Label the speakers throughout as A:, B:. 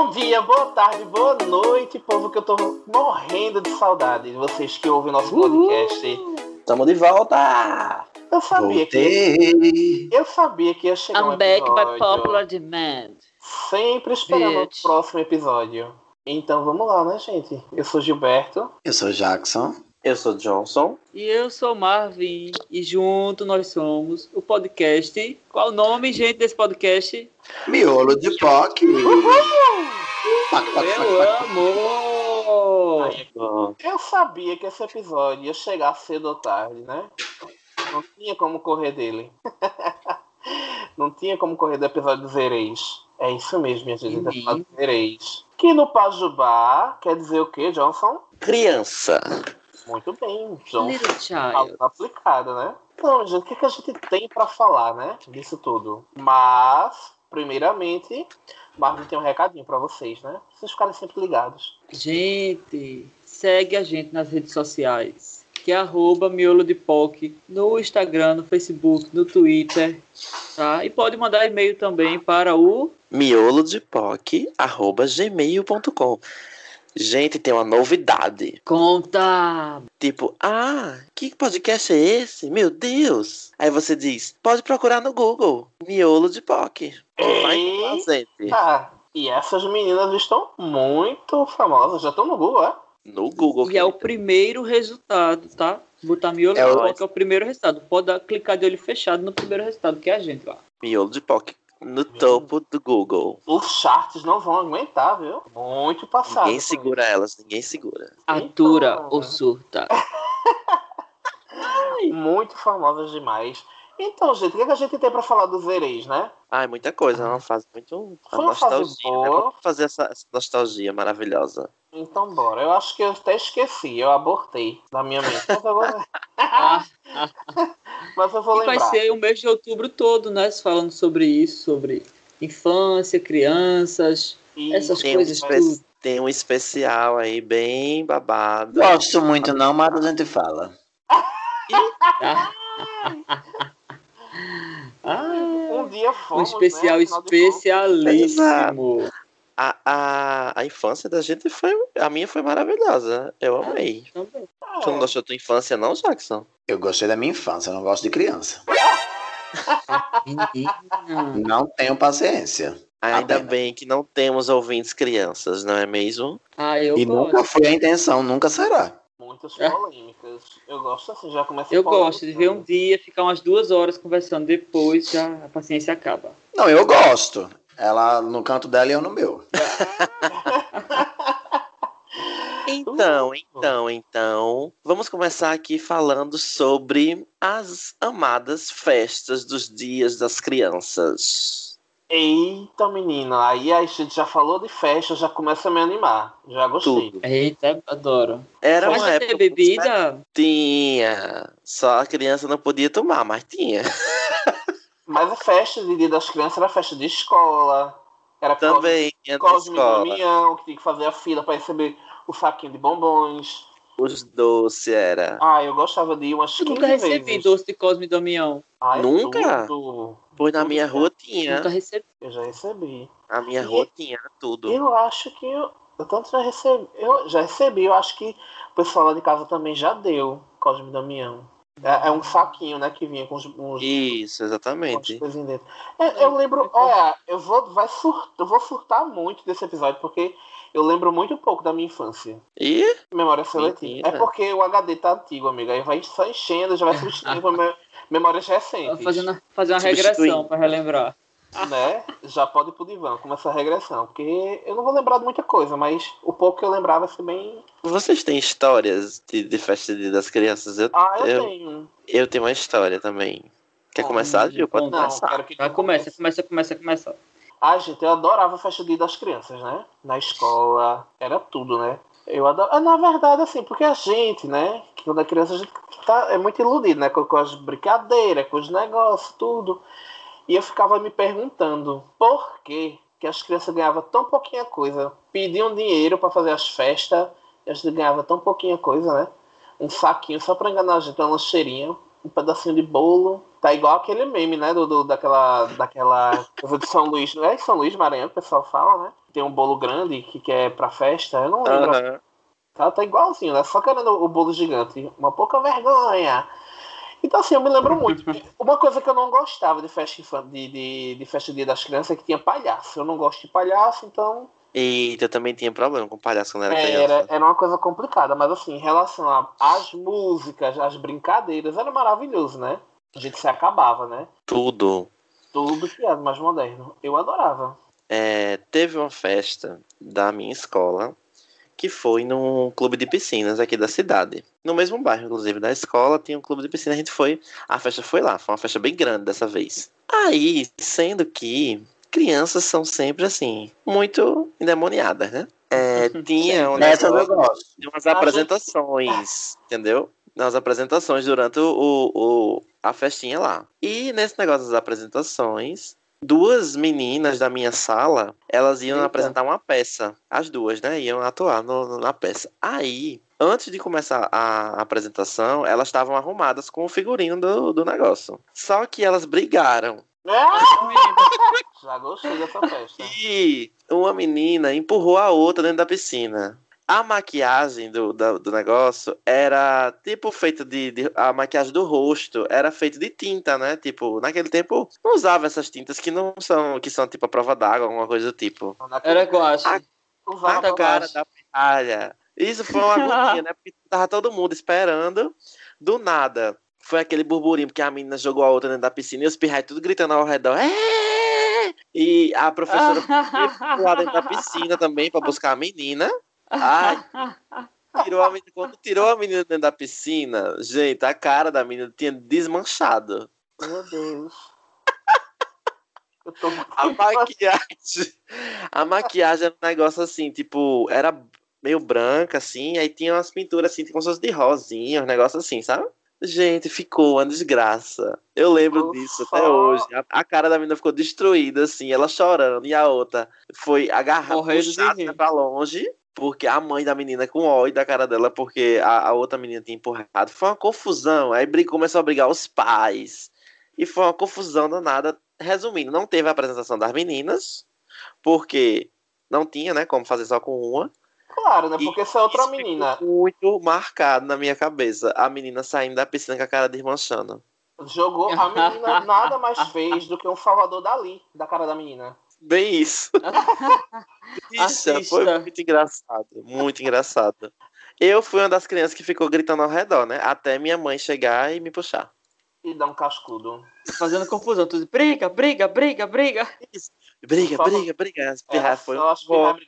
A: Bom dia, boa tarde, boa noite, povo, que eu tô morrendo de saudade de vocês que ouvem nosso podcast.
B: Tamo de volta!
A: Eu sabia que eu sabia que ia chegar um
C: I'm back
A: episódio.
C: by popular demand.
A: Sempre esperando
C: Bitch.
A: o próximo episódio. Então vamos lá, né, gente? Eu sou Gilberto.
D: Eu sou Jackson.
B: Eu sou Johnson.
C: E eu sou Marvin, e junto nós somos o podcast. Qual o nome, gente, desse podcast?
D: Miolo de POC. Pac, pac, pac,
C: Eu
D: pac.
C: amo!
A: Aí,
B: Ó,
A: Eu sabia que esse episódio ia chegar cedo ou tarde, né? Não tinha como correr dele. Não tinha como correr do episódio dos Ereis. É isso mesmo, minha gente. Do episódio dos Ereis. Que no Pajubá quer dizer o quê, Johnson?
B: Criança.
A: Muito bem, Johnson.
C: Little child.
A: Algo aplicado, né? Então, gente, o que, que a gente tem pra falar, né? Disso tudo. Mas, primeiramente, Marvin tem um recadinho pra vocês, né? Vocês ficarem sempre ligados.
C: Gente, segue a gente nas redes sociais. Que é arroba miolo de POC no Instagram, no Facebook, no Twitter. Tá? E pode mandar e-mail também para o
B: Miolo de POC, arroba gmail.com. Gente, tem uma novidade.
C: Conta!
B: Tipo, ah, que podcast é esse? Meu Deus! Aí você diz, pode procurar no Google. Miolo de POC. Vai gente.
A: Ah, e essas meninas estão muito famosas. Já estão no Google, é?
B: No Google.
C: E é o primeiro resultado, tá? Botar miolo
B: É
C: de POC é o primeiro resultado. Pode dar, clicar de olho fechado no primeiro resultado, que é a gente lá.
B: Miolo de POC. No topo do Google.
A: Os charts não vão aguentar, viu? Muito passado.
B: Ninguém segura elas, ninguém segura.
C: Atura
A: Então,
C: ou surta.
A: Muito famosas demais. Então, gente, o que, que a gente tem pra falar dos Ereis, né?
B: Ai, muita coisa. É uma fase muito.
A: Foi
B: Uma
A: uma fase
B: nostalgia. Né?
A: boa.
B: Vamos fazer essa, essa nostalgia maravilhosa.
A: Então, bora. Eu acho que eu até esqueci. Eu abortei na minha mente. Mas vou,
C: Ah,
A: mas eu vou
C: e vai
A: lembrar.
C: ser o mês de outubro todo, né? Falando sobre isso, sobre infância, crianças,
A: E-
C: essas
B: Tem um,
C: coisas
B: espe-
C: tudo.
B: tem um especial aí bem babado.
D: Gosto muito não, mas a gente fala.
C: Ah,
A: Um dia
C: um
A: fomos,
C: especial
A: né? Afinal de
C: especialíssimo.
B: A, a, a infância da gente foi. A minha foi maravilhosa. Eu amei.
C: Também.
A: contas,
B: Tu não gostou da tua infância, não, Jackson?
D: Eu gostei da minha infância, eu não gosto de criança. Não tenho paciência.
B: Ainda
D: Apenas.
B: bem que não temos ouvintes crianças, não é mesmo?
C: Ah, eu
D: e
C: gosto.
D: nunca foi a intenção, nunca será.
A: Muitas
C: É.
A: polêmicas. Eu gosto assim, já começa
C: Eu gosto de ver um dia, ficar umas duas horas conversando depois, já a paciência acaba.
D: Não, eu gosto. Ela no canto dela e eu no meu.
B: Então, então, então, vamos começar aqui falando sobre as amadas festas dos dias das crianças.
A: Eita, menina. Aí a gente já falou de festa, já começa a me animar. Já gostei.
B: Tudo.
C: Eita, adoro.
B: Era
C: Mas
B: uma época
C: bebida?
B: tinha, só a criança não podia tomar, mas tinha.
A: Mas a festa de Dia das Crianças era festa de escola. Era
B: Também tinha na
A: Cosme e
B: escola.
A: Damião, que tinha que fazer a fila para receber o saquinho de bombons.
B: Os doces era.
A: Ah, eu gostava de ir umas
C: Eu
A: 15
C: nunca recebi
A: vezes.
C: doce de Cosme e Damião.
A: Ai,
B: Nunca?
A: tudo.
B: Pois na minha rua tinha.
C: Nunca recebi.
A: Eu já recebi.
B: Na minha
A: E-
B: rua tinha tudo.
A: Eu acho que eu, eu tanto já recebi. Eu já recebi, eu acho que o pessoal lá de casa também já deu Cosme e Damião. É, é um saquinho, né, que vinha com os, uns,
B: Isso,
A: com as
B: exatamente.
A: coisinhas dentro. É, eu lembro, olha, eu vou, vai sur, eu vou surtar muito desse episódio, porque eu lembro muito pouco da minha infância.
B: E
A: Memória seletiva.
B: Mentira.
A: É porque o HD tá antigo, amigo. Aí vai só enchendo, já vai substituindo com me- memórias recentes.
C: Fazendo, fazer uma regressão para relembrar.
A: Né? Já pode ir pro divã, começa a regressão. Porque eu não vou lembrar de muita coisa, mas o pouco que eu lembrava vai ser bem.
B: vocês têm histórias de, de festa de- das crianças? Eu,
A: Ah, eu,
B: Eu-
A: tenho.
B: eu tenho uma história também. Quer
A: Bom,
B: começar, Gil? Pode
A: Não,
B: começar.
A: quero que tu
C: começa,
A: comece.
C: começa, começa, começa.
A: Ah, gente, eu adorava a festa de das crianças, né? Na escola, era tudo, né? Eu adoro. Ah, na verdade, assim, porque a gente, né? Que quando é criança, a gente tá, é muito iludido, né? Com, com as brincadeiras, com os negócios, tudo. E eu ficava me perguntando por que, que as crianças ganhavam tão pouquinha coisa. Pediam dinheiro para fazer as festas, e a gente ganhava tão pouquinha coisa, né? Um saquinho só para enganar a gente, uma lancheirinha, um pedacinho de bolo. Tá igual aquele meme, né? Do, do- daquela, daquela coisa de São Luís. É São Luís, Maranhão, que o pessoal fala, né? Tem um bolo grande que quer pra festa. Eu não lembro.
B: Aham.
A: Tá, tá igualzinho, né? Só querendo o bolo gigante. Uma pouca vergonha. Então, assim, eu me lembro muito. Uma coisa que eu não gostava de festa, de, de, de festa Dia das Crianças é que tinha palhaço. Eu não gosto de palhaço, então
B: Eita, eu também tinha problema com palhaço quando era
A: é,
B: criança.
A: era, era uma coisa complicada. Mas, assim, em relação às músicas, às brincadeiras, era maravilhoso, né? A gente se acabava, né?
B: Tudo.
A: Tudo que era mais moderno. Eu adorava.
B: É, teve uma festa da minha escola que foi num clube de piscinas aqui da cidade. No mesmo bairro, inclusive, da escola, tinha um clube de piscina. A gente foi. A festa foi lá. Foi uma festa bem grande dessa vez. Aí, sendo que crianças são sempre assim, muito endemoniadas, né? É, tinha um negócio- de umas apresentações, entendeu? Nas apresentações durante o, o- a festinha lá. E nesse negócio das apresentações, duas meninas da minha sala, elas iam
A: Eita.
B: apresentar uma peça. As duas, né? Iam atuar no- na peça. Aí, antes de começar a apresentação, elas estavam arrumadas com o figurino do, do negócio. Só que elas brigaram.
A: Já gostei dessa festa.
B: E uma menina empurrou a outra dentro da piscina. A maquiagem do, do, negócio era tipo feita de, de- A maquiagem do rosto era feita de tinta, né? Tipo, naquele tempo não usava essas tintas que não são. que são tipo a prova d'água, alguma coisa do tipo.
C: Era guache.
A: Usava
B: A cara da pirralha. Isso foi uma agonia, né? Porque tava todo mundo esperando. Do nada. Foi aquele burburinho, porque a menina jogou a outra dentro da piscina e os pirrais tudo gritando ao redor. "É!" E a professora foi lá dentro da piscina também pra buscar a menina. Ai, tirou a menina. Quando tirou a menina dentro da piscina, gente, a cara da menina tinha desmanchado.
A: Meu Deus. Eu tô
B: A maquiagem. A maquiagem era um negócio assim, tipo, era meio branca, assim, aí tinha umas pinturas assim, como se fosse de rosinha, um negócio assim, sabe? Gente, ficou uma desgraça. Eu lembro
A: Ufa.
B: disso até hoje. A, a cara da menina ficou destruída, assim, ela chorando, e a outra foi agarrada, puxada pra longe, porque a mãe da menina com ódio da cara dela, porque a, a outra menina tinha empurrado. Foi uma confusão. Aí brig- começou a brigar os pais. E foi uma confusão danada. Resumindo, não teve a apresentação das meninas, porque não tinha, né, como fazer só com uma.
A: Claro, né?
B: E
A: Porque essa é outra
B: Isso
A: menina
B: ficou muito marcado na minha cabeça. A menina saindo da piscina com a cara desmanchando.
A: jogou. A menina nada mais fez do que um Salvador Dali da cara da menina.
B: Bem isso. Bicha, foi muito engraçado. Muito engraçado. Eu fui uma das crianças que ficou gritando ao redor, né? Até minha mãe chegar e me puxar.
A: E dá um cascudo.
C: Fazendo confusão. Tudo briga, briga, briga, briga.
B: Briga,
A: Só-
B: briga, briga. As pirras
A: Era
B: foi
A: só as! Só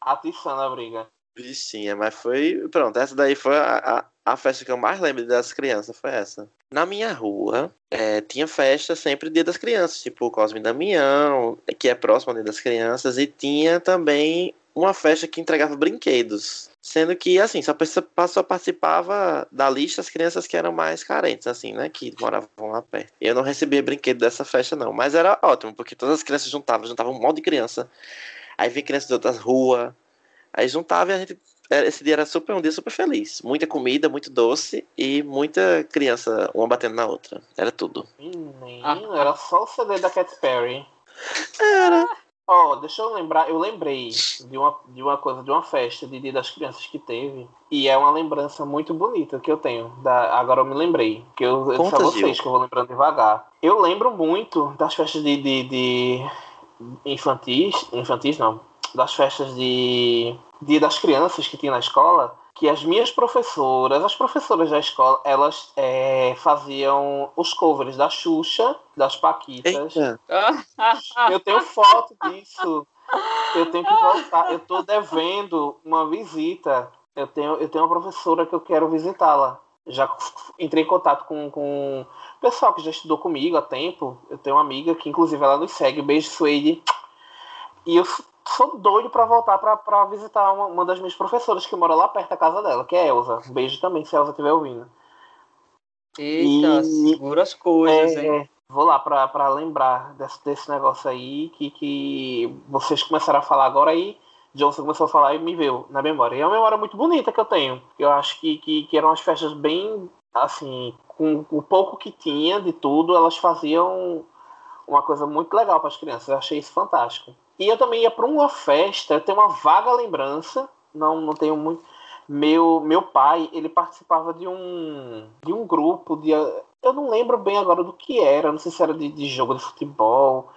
A: atiçando a briga.
B: Bichinha, mas foi. Pronto, essa daí foi a, a, a festa que eu mais lembro das crianças, foi essa. Na minha rua, é, tinha festa sempre dia das crianças, tipo o Cosme Damião, que é próximo ao dia das crianças, e tinha também uma festa que entregava brinquedos. Sendo que, assim, só, só participava da lista as crianças que eram mais carentes, assim, né? Que moravam lá perto. Eu não recebia brinquedo dessa festa, não. Mas era ótimo, porque todas as crianças juntavam, juntavam um monte de criança. Aí vinha crianças de outras ruas. Aí juntava e a gente. Esse dia era super um dia super feliz. Muita comida, muito doce e muita criança, uma batendo na outra. Era tudo.
A: Menino, era só o CD da Cat Perry.
B: Era.
A: Ó, deixa eu lembrar, eu lembrei de uma, de uma coisa, de uma festa de Dia das Crianças que teve. E é uma lembrança muito bonita que eu tenho. Da, agora eu me lembrei. Que eu, disse a
B: Conta,
A: vocês
B: Gil.
A: que eu vou lembrando devagar. Eu lembro muito das festas de, de, de infantis. Infantis não. Das festas de Dia das Crianças que tinha na escola. Que as minhas professoras, as professoras da escola, elas é, faziam os covers da Xuxa, das Paquitas.
B: Eita.
A: Eu tenho foto disso. Eu tenho que voltar. Eu tô devendo uma visita. Eu tenho, eu tenho uma professora que eu quero visitá-la. Já entrei em contato com, com o pessoal que já estudou comigo há tempo. Eu tenho uma amiga que, inclusive, ela nos segue. Beijo, Suede. E eu sou doido pra voltar pra visitar uma, uma das minhas professoras que mora lá perto da casa dela, que é Elza. Beijo também, se a Elza estiver ouvindo.
C: Eita,
A: E-
C: segura as coisas, hein?
A: É, vou lá pra, pra lembrar desse, desse negócio aí que, que vocês começaram a falar agora aí. Johnson começou a falar e me veio na memória. E é uma memória muito bonita que eu tenho. Eu acho que, que, que eram as festas bem, assim, com o pouco que tinha de tudo, elas faziam uma coisa muito legal para as crianças. Eu achei isso fantástico. E eu também ia para uma festa, eu tenho uma vaga lembrança, não, não tenho muito. Meu, meu pai, ele participava de um, de um grupo de. Eu não lembro bem agora do que era, não sei se era de, de jogo de futebol,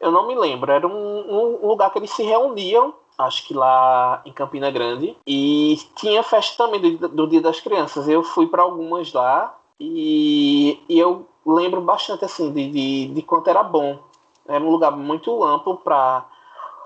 A: eu não me lembro. Era um, um lugar que eles se reuniam acho que lá em Campina Grande. E tinha festa também do, do Dia das Crianças. Eu fui para algumas lá e, e, eu lembro bastante assim de, de, de, quanto era bom. Era um lugar muito amplo para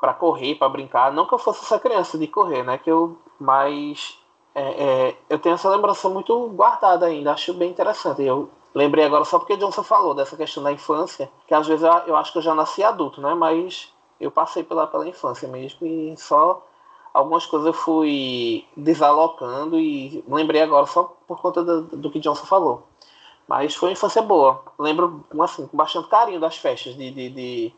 A: para correr, para brincar. Não que eu fosse essa criança de correr, né? Que eu, mas é, é, eu tenho essa lembrança muito guardada ainda. Acho bem interessante. Eu lembrei agora só porque Johnson falou dessa questão da infância, que às vezes eu, eu acho que eu já nasci adulto, né? Mas eu passei pela, pela infância mesmo e só algumas coisas eu fui desalocando e lembrei agora só por conta do, do que Johnson falou. Mas foi uma infância boa. Lembro, assim, com bastante carinho das festas de, de, de,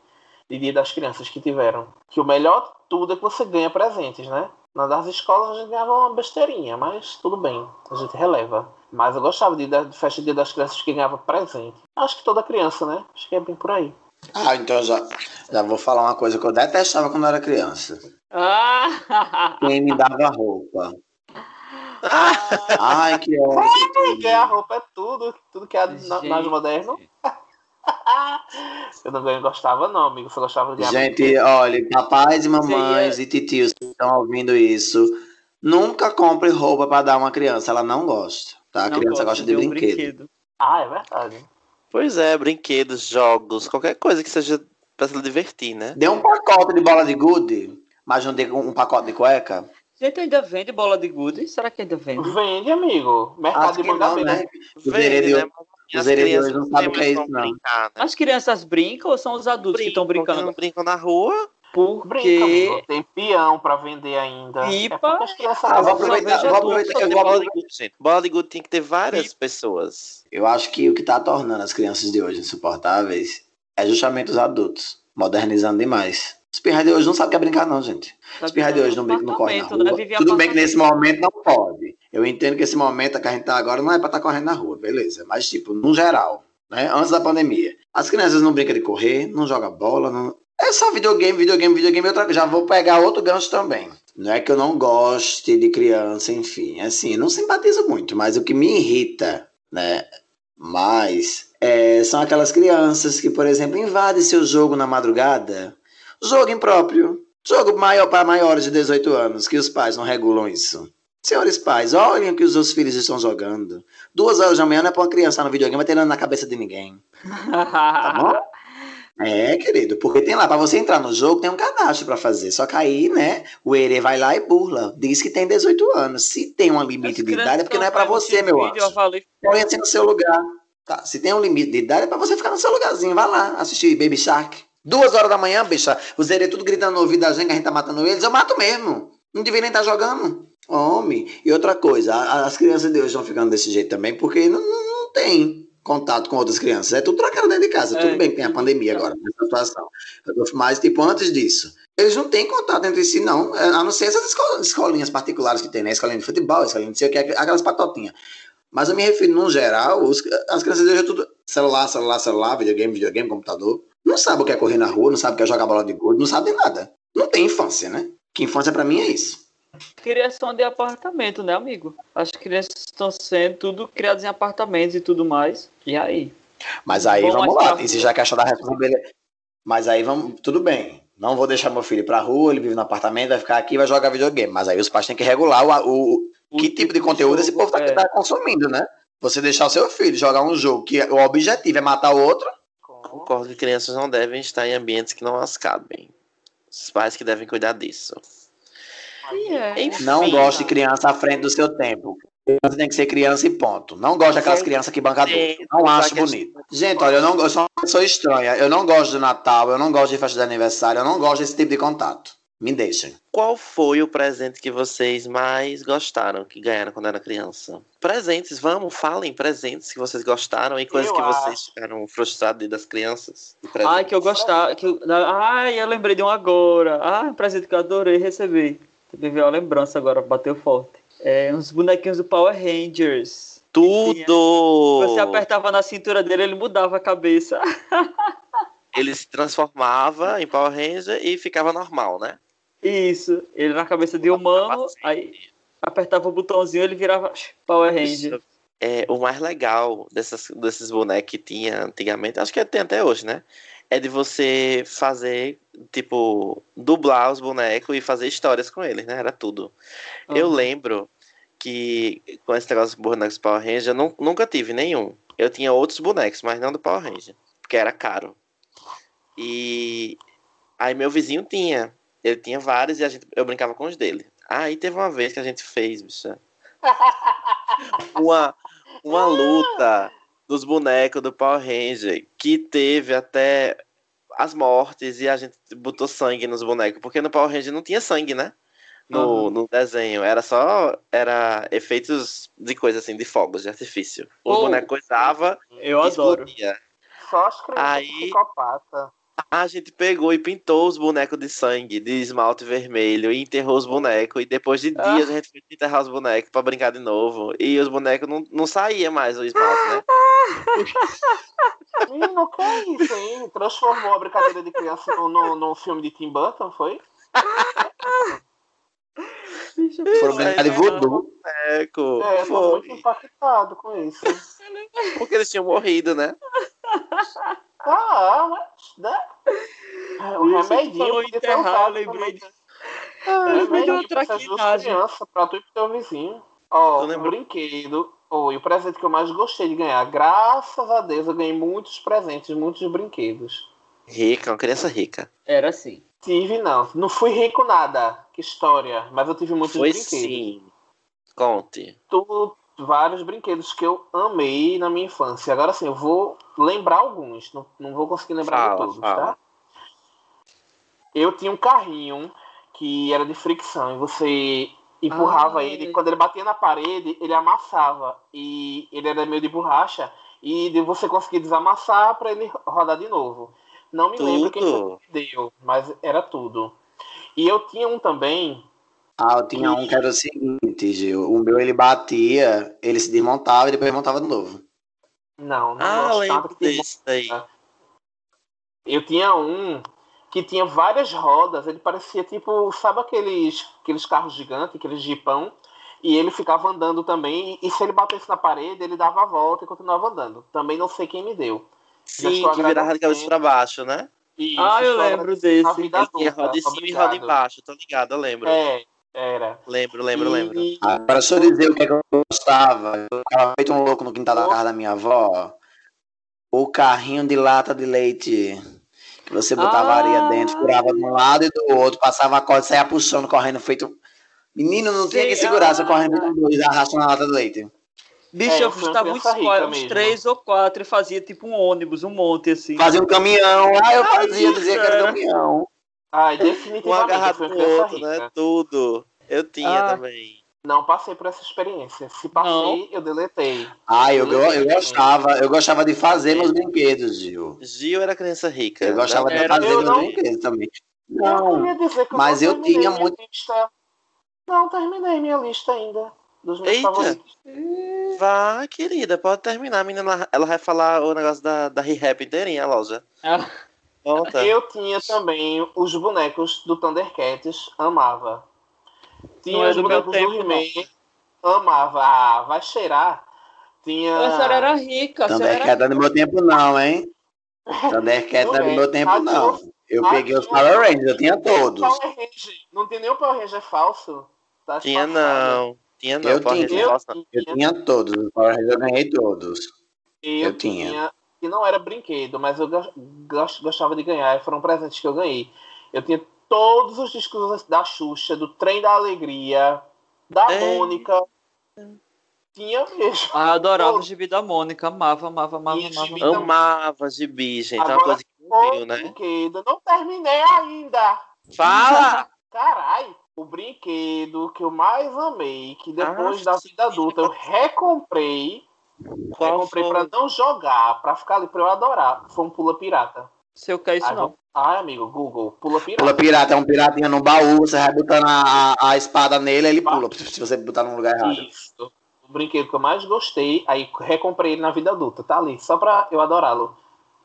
A: de Dia das Crianças que tiveram. Que o melhor de tudo é que você ganha presentes, né? Nas escolas a gente ganhava uma besteirinha, mas tudo bem, a gente releva. Mas eu gostava de, de festa de Dia das Crianças que ganhava presente. Acho que toda criança, né? Acho que é bem por aí.
D: Ah, então já, já vou falar uma coisa que eu detestava quando eu era criança.
C: Ah!
D: Quem me dava roupa. Ai, que
A: ótimo. Ganhar roupa é tudo, tudo que é mais moderno. eu não gostava, não, amigo. Você gostava de
D: Gente, olha, papais e mamães e titios que estão ouvindo isso, nunca compre roupa para dar uma criança. Ela não gosta. Tá? A não criança gosta de, de um brinquedo. brinquedo.
A: Ah, é verdade.
B: Pois é, brinquedos, jogos, qualquer coisa que seja pra se divertir, né?
D: Dê um pacote de bola de gude, mas não dê um pacote de cueca.
C: Gente, ainda vende bola de gude? Será que ainda vende?
A: Vende, amigo. Mercado
D: Acho
A: de manga
D: não, né?
B: Os heredios
D: os heredios não sabem o que é isso, não.
B: Brincar, né?
C: As crianças brincam ou são os adultos Brincam, que estão brincando?
B: Não brincam na rua.
C: Porque
A: Brinca, tem peão pra vender ainda.
C: Pipa.
A: É
D: ah, vou aproveitar, vou aproveitar que eu vou
B: bola de gude, gente. Bola de gude tem que ter várias Pipa. pessoas.
D: Eu acho que o que tá tornando as crianças de hoje insuportáveis é justamente os adultos, modernizando demais. Os pirrais de hoje não sabem o que é brincar, não, gente. Tá os pirrais de hoje não, não correm na rua. Né? Tudo bem que nesse momento não pode. Eu entendo que esse momento que a gente tá agora não é pra estar tá correndo na rua, beleza. Mas, tipo, no geral, né? Antes da pandemia. As crianças não brincam de correr, não jogam bola, não, é só videogame, videogame, videogame. Outra... Já vou pegar outro gancho também. Não é que eu não goste de criança, enfim. Assim, não simpatizo muito, mas o que me irrita, né? Mais é, são aquelas crianças que, por exemplo, invadem seu jogo na madrugada. Jogo impróprio. Jogo maior para maiores de 18 anos, que os pais não regulam isso. Senhores pais, olhem o que os seus filhos estão jogando. Duas horas da manhã não é para uma criança no videogame, ter na cabeça de ninguém. Tá bom? É, querido, porque tem lá, para você entrar no jogo, tem um cadastro para fazer. Só que aí, né, o Ere vai lá e burla. Diz que tem 18 anos. Se tem um limite de idade, é porque não é para você, meu anjo. Põe assim no seu lugar. Tá, se tem um limite de idade, é para você ficar no seu lugarzinho. Vai lá, assistir Baby Shark. Duas horas da manhã, bicha, os Ere tudo gritando no ouvido da gente que a gente tá matando eles. Eu mato mesmo. Não devia nem estar tá jogando. Homem. E outra coisa, as crianças de hoje estão ficando desse jeito também, porque não, não, tem contato com outras crianças. É tudo trocado dentro de casa. É, Tudo bem que tem a pandemia agora, nessa situação. Mas, tipo, antes disso, eles não têm contato entre si, não. É, a não ser essas escolinhas particulares que tem, né? Escolinha de futebol, escolinha de sei o que, aquelas patotinhas. Mas eu me refiro, no geral, os, as crianças de hoje é tudo celular, celular, celular, videogame, videogame, computador. Não sabe o que é correr na rua, não sabe o que é jogar bola de gude, não sabe nada. Não tem infância, né? Que infância para mim é isso
C: criação de apartamento, né, amigo? As crianças estão sendo tudo criadas em apartamentos e tudo mais. E aí?
D: Mas aí Bom, vamos lá. E se já quer da responsabilidade. Mas aí vamos. Tudo bem. Não vou deixar meu filho ir pra rua, ele vive no apartamento, vai ficar aqui e vai jogar videogame. Mas aí os pais têm que regular o, o, o que tipo de conteúdo esse povo tá, é. tá consumindo, né? Você deixar o seu filho jogar um jogo que o objetivo é matar o outro.
B: Concordo que crianças não devem estar em ambientes que não as cabem. Os pais que devem cuidar disso.
C: É.
D: Enfim, não gosto de criança à frente do seu tempo. Criança tem que ser criança e ponto. Não gosto daquelas crianças que bancam Não acho bonito. Gente, olha, eu, não, eu sou uma pessoa estranha. Eu não gosto de Natal, eu não gosto de festa de aniversário, eu não gosto desse tipo de contato. Me deixem.
B: Qual foi o presente que vocês mais gostaram, que ganharam quando era criança? Presentes, vamos, falem presentes que vocês gostaram e coisas eu que acho. vocês ficaram frustrados das crianças.
C: Ai, que eu gostava. Que eu, ai, eu lembrei de um agora. Ah, um presente que eu adorei receber. Também veio a lembrança agora, bateu forte. É, uns bonequinhos do Power Rangers.
B: Tudo!
C: Você apertava na cintura dele, ele mudava a cabeça.
B: ele se transformava em Power Ranger e ficava normal, né?
C: Isso, ele na cabeça de humano, aí apertava o botãozinho ele virava Power Ranger.
B: É, o mais legal dessas, desses bonecos que tinha antigamente, acho que tem até hoje, né? É de você fazer, tipo, dublar os bonecos e fazer histórias com eles, né? Era tudo. Uhum. Eu lembro que com esse negócio de bonecos Power Ranger, eu nunca tive nenhum. Eu tinha outros bonecos, mas não do Power Ranger, porque era caro. E aí meu vizinho tinha. Ele tinha vários e a gente, eu brincava com os dele. Aí teve uma vez que a gente fez, bicha. uma, uma luta dos bonecos do Power Ranger que teve até as mortes e a gente botou sangue nos bonecos, porque no Power Ranger não tinha sangue, né? No, uhum. no desenho, era só era efeitos de coisa assim, de fogos de artifício. O oh, boneco coisava
C: eu adoro. Explodia.
A: Só as crianças Aí, psicopata.
B: A gente pegou e pintou os bonecos de sangue, de esmalte vermelho, e enterrou os bonecos. E depois de dias ah. a gente foi enterrar os bonecos pra brincar de novo. E os bonecos não, não saía mais o esmalte, né?
A: Menino, que é isso, hein? Transformou a brincadeira de criança num, num filme de Tim Burton, foi?
D: Foram brincar de voodoo.
B: Boneco.
A: É, foi. muito impactado com isso.
B: Porque eles tinham morrido, né?
A: Ah, mas. Né? É, o remedinho podia enterrar,
C: ter lembrei de... Ah, remedinho outra
A: pra duas crianças, pra tu e pro teu vizinho. Ó, oh, um brinquedo. Oh, e o presente que eu mais gostei de ganhar. Graças a Deus eu ganhei muitos presentes, muitos brinquedos.
B: Rica, uma criança rica.
C: Era assim.
A: Tive, não. Não fui rico nada. Que história. Mas eu tive muitos
B: Foi
A: brinquedos.
B: sim. Conte.
A: Tu, vários brinquedos que eu amei na minha infância. Agora sim, eu vou lembrar alguns, não, não vou conseguir lembrar fala, de todos, fala. tá? Eu tinha um carrinho que era de fricção e você empurrava ah, ele, é. quando ele batia na parede, ele amassava e ele era meio de borracha e você conseguia desamassar para ele rodar de novo. Não me tudo. lembro quem deu, mas era tudo. E eu tinha um também
D: ah, eu tinha um que era o seguinte, Gil. O meu ele batia, ele se desmontava e depois montava de novo.
A: Não, não
B: ah, lembro desse aí.
A: Eu tinha um que tinha várias rodas, ele parecia tipo, sabe aqueles, aqueles carros gigantes, aqueles jipão, e ele ficava andando também, e se ele batesse na parede, ele dava a volta e continuava andando. Também não sei quem me deu.
B: Sim, que virava de cabeça pra baixo, né?
C: Isso, ah, eu lembro desse.
B: Ele tinha roda em cima e roda embaixo, tô ligado, eu lembro.
A: É, era.
B: Lembro, lembro, e... lembro.
D: Ah, para só dizer o que, é que eu gostava, eu tava feito um louco no quintal da casa da minha avó. O carrinho de lata de leite. Que você botava ah. areia dentro, furava de um lado e do outro, passava a corda e saia puxando, correndo, feito. Menino, não tinha que segurar, você correndo com dois, arrastando a lata de leite.
C: Bicho, é, eu estava uns, uns três ou quatro e fazia tipo um ônibus, um monte assim.
D: Fazia um caminhão, ah, eu fazia, dizia que era caminhão.
A: Ai, definitivamente. Um
B: agarrado no outro, né? Tudo. Eu tinha ah, também.
A: Não passei por essa experiência. Se passei, não. eu deletei.
D: Ah, eu, eu, eu gostava. Eu gostava de fazer meus brinquedos, Gil.
B: Gil era criança rica.
D: Eu gostava de fazer meus não... brinquedos também. Não, mas eu tinha muito.
A: Lista. Não, terminei minha lista ainda. Dos meus Eita. favoritos.
B: Vá, querida, pode terminar. A menina, ela vai falar o negócio da, da Re-Rap inteirinha, a loja. Ah.
A: Volta. Eu tinha também os bonecos do Thundercats, amava. Tinha é os bonecos do He-Man, amava. Ah, vai cheirar. Tinha.
C: A senhora era rica.
D: Thundercats era... no meu tempo, não, hein? Thundercats não é no meu tempo, não. Eu peguei os Power Rangers, eu tinha todos.
A: Não tem nem o Power Ranger falso.
B: Tá tinha não. Tinha não.
D: Eu, tinha, eu, eu tinha todos. Os Power Rangers eu ganhei todos.
A: Eu, eu tinha. tinha que não era brinquedo, mas eu gostava de ganhar, foram presentes que eu ganhei. Eu tinha todos os discos da Xuxa, do Trem da Alegria, da é. Mônica. Tinha mesmo.
C: Ah, adorava o gibi da Mônica, amava, amava, amava, amava.
B: Amava gibi, gente. É uma coisa que não viu, né?
A: Brinquedo. Não terminei ainda.
B: Fala!
A: Carai, o brinquedo que eu mais amei, que depois ah, da vida adulta eu recomprei. Qual recomprei foi? pra não jogar, pra ficar ali pra eu adorar. Foi um pula pirata.
C: Se eu cair isso não.
A: Ai, amigo, Google, pula pirata.
D: Pula pirata, é um piratinha no baú, você vai botando a, a espada nele, ele pula, se você botar num lugar errado. Isso.
A: O brinquedo que eu mais gostei, aí recomprei ele na vida adulta, tá ali, só pra eu adorá-lo.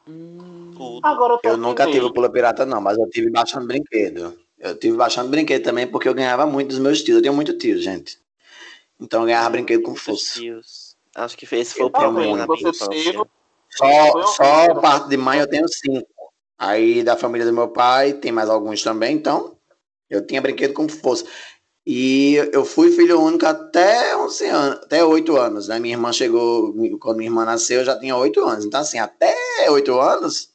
D: Hum. Agora eu, eu nunca tive o pula pirata, não, mas eu tive baixando brinquedo. Eu tive baixando brinquedo também, porque eu ganhava muito dos meus tios. Eu tenho muito tio, gente. Então eu ganhava brinquedo com força. Tios.
B: Acho que esse foi o problema na minha
D: infância. Só, só parte de mãe eu tenho cinco. Aí da família do meu pai tem mais alguns também, então eu tinha brinquedo com força. E eu fui filho único até 11 anos, até 8 anos. Né? Minha irmã chegou, quando minha irmã nasceu, eu já tinha 8 anos. Então, assim, até 8 anos,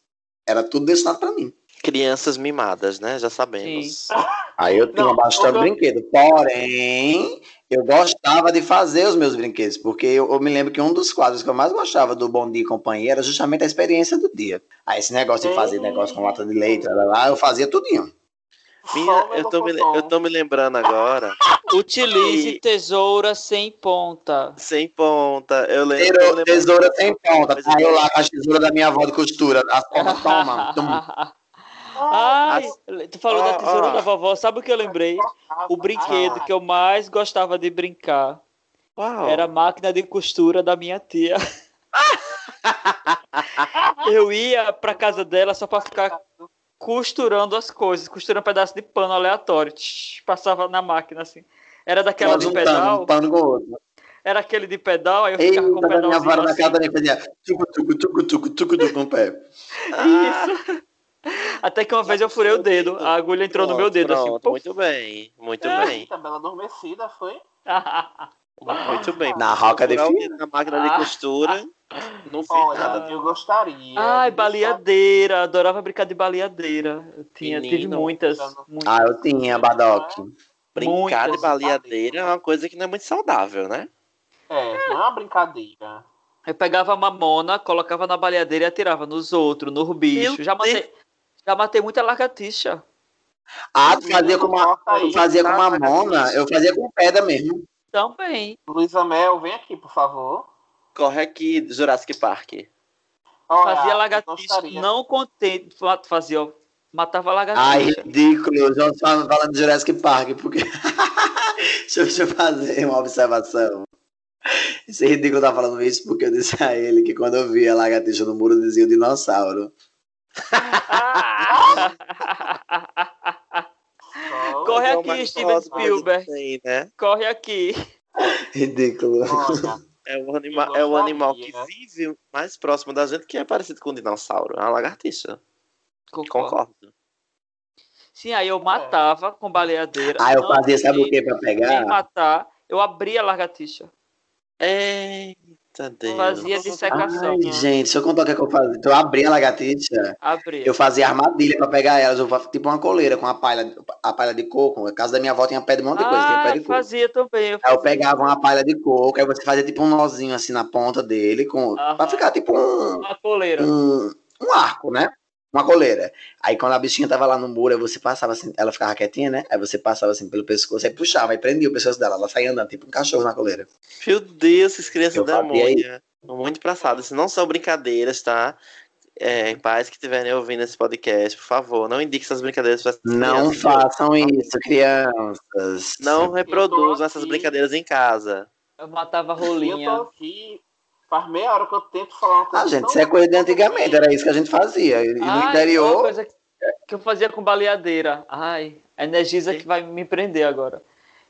D: era tudo destinado para mim.
B: Crianças mimadas, né? Já sabemos. Sim.
D: Aí eu tinha Não, bastante eu... brinquedo. Porém, eu gostava de fazer os meus brinquedos, porque eu, eu, me lembro que um dos quadros que eu mais gostava do Bom Dia e Companhia era justamente a experiência do dia. Aí esse negócio de fazer negócio com lata de leite, lá, lá, eu fazia tudinho.
B: Minha, eu, tô me, eu tô me lembrando agora.
C: Utilize e... tesoura sem ponta.
B: Sem ponta. Eu lembro. Eu lembro
D: tesoura sem ponta. Tá eu lá com a tesoura da minha avó de costura. As pontas, toma. toma.
C: Ai, tu falou da tesoura da vovó. Sabe o que eu lembrei? O brinquedo que eu mais gostava de brincar Uau. era a máquina de costura da minha tia. eu ia pra casa dela só pra ficar costurando as coisas, costurando um pedaço de pano aleatório. passava na máquina assim. Era daquela do pedal. Um pano com outro. Era aquele de pedal, aí eu ficava Eita, com o pedal. Minha vara assim. na casa da fazia tucu, tucu, tucu, tucu, tucu, tucu com o pé. Isso. Até que uma vez eu furei o dedo, a agulha entrou pronto, no meu dedo. Assim,
B: pronto, assim, muito bem, muito é. bem.
A: Tabela adormecida, foi?
B: muito bem.
D: Na roca de
B: Na máquina de costura. Não fiz Olha, nada.
A: Eu gostaria.
C: Ai, baleadeira. Adorava brincar de baleadeira. Eu tinha, Menino, tive muitas, muitas.
D: Ah, eu tinha, Badoc.
B: Brincar muitas. de baleadeira é uma coisa que não é muito saudável, né?
A: É, não é uma brincadeira.
C: Eu pegava a mamona, colocava na baleadeira e atirava nos outros, no bicho. Já matei, já matei muita lagartixa.
D: Ah, tu fazia com uma, tu fazia com mamona, eu fazia com pedra mesmo.
C: Também.
A: Luísa Mel, vem aqui, por favor.
B: Corre aqui, Jurassic Park.
C: Olha, fazia lagartixa, não contente, fazia, matava lagartixa.
D: Ai, ridículo, já falando de Jurassic Park, porque... deixa eu fazer uma observação. Esse ridículo tá falando isso porque eu disse a ele que quando eu via a lagartixa no muro dizia o dinossauro.
C: Corre aqui, Steven Spielberg. Aí, né? Corre aqui.
D: Ridículo.
B: É o, anima é o animal que vive mais próximo da gente que é parecido com o dinossauro. É uma lagartixa. Concordo. Concordo.
C: Sim, aí eu matava é. com baleadeira.
D: Ah, eu fazia, sabe o que pra pegar? Sem
C: matar, eu abria a lagartixa.
B: Eita Deus.
C: Fazia dissecação. Ai,
D: né? gente, deixa eu contar o que, é que eu fazia. Então, eu abria a lagartixa.
C: Abria.
D: Eu fazia armadilha pra pegar elas. Eu, tipo uma coleira com a palha, a palha de coco. Na casa da minha avó tinha pé de um monte de coisa. tinha pé de
C: coco. fazia também.
D: Eu fazia. Aí eu pegava uma palha de coco. Aí você fazia tipo um nozinho assim na ponta dele. Com, Aham. pra ficar tipo um.
C: Uma coleira.
D: Um, um arco, né? Uma coleira. Aí quando a bichinha tava lá no muro, aí você passava assim, ela ficava quietinha, né? Aí você passava assim pelo pescoço, aí puxava, aí prendia o pescoço dela, ela saía andando, tipo um cachorro na coleira.
B: Meu Deus, essas crianças da demônia. Muito engraçado. Isso não são brincadeiras, tá? É, pais que estiverem ouvindo esse podcast, por favor, não indique essas brincadeiras para
D: Não façam isso, crianças.
B: Não reproduzam essas brincadeiras em casa.
C: Eu matava rolinha.
A: Eu tô aqui Faz meia hora que eu tento falar uma
D: coisa. Ah, gente, isso é coisa de antigamente, era isso que a gente fazia. E no Ai, interior. Uma coisa
C: que eu fazia com baleadeira. Ai, a Energisa que vai me prender agora.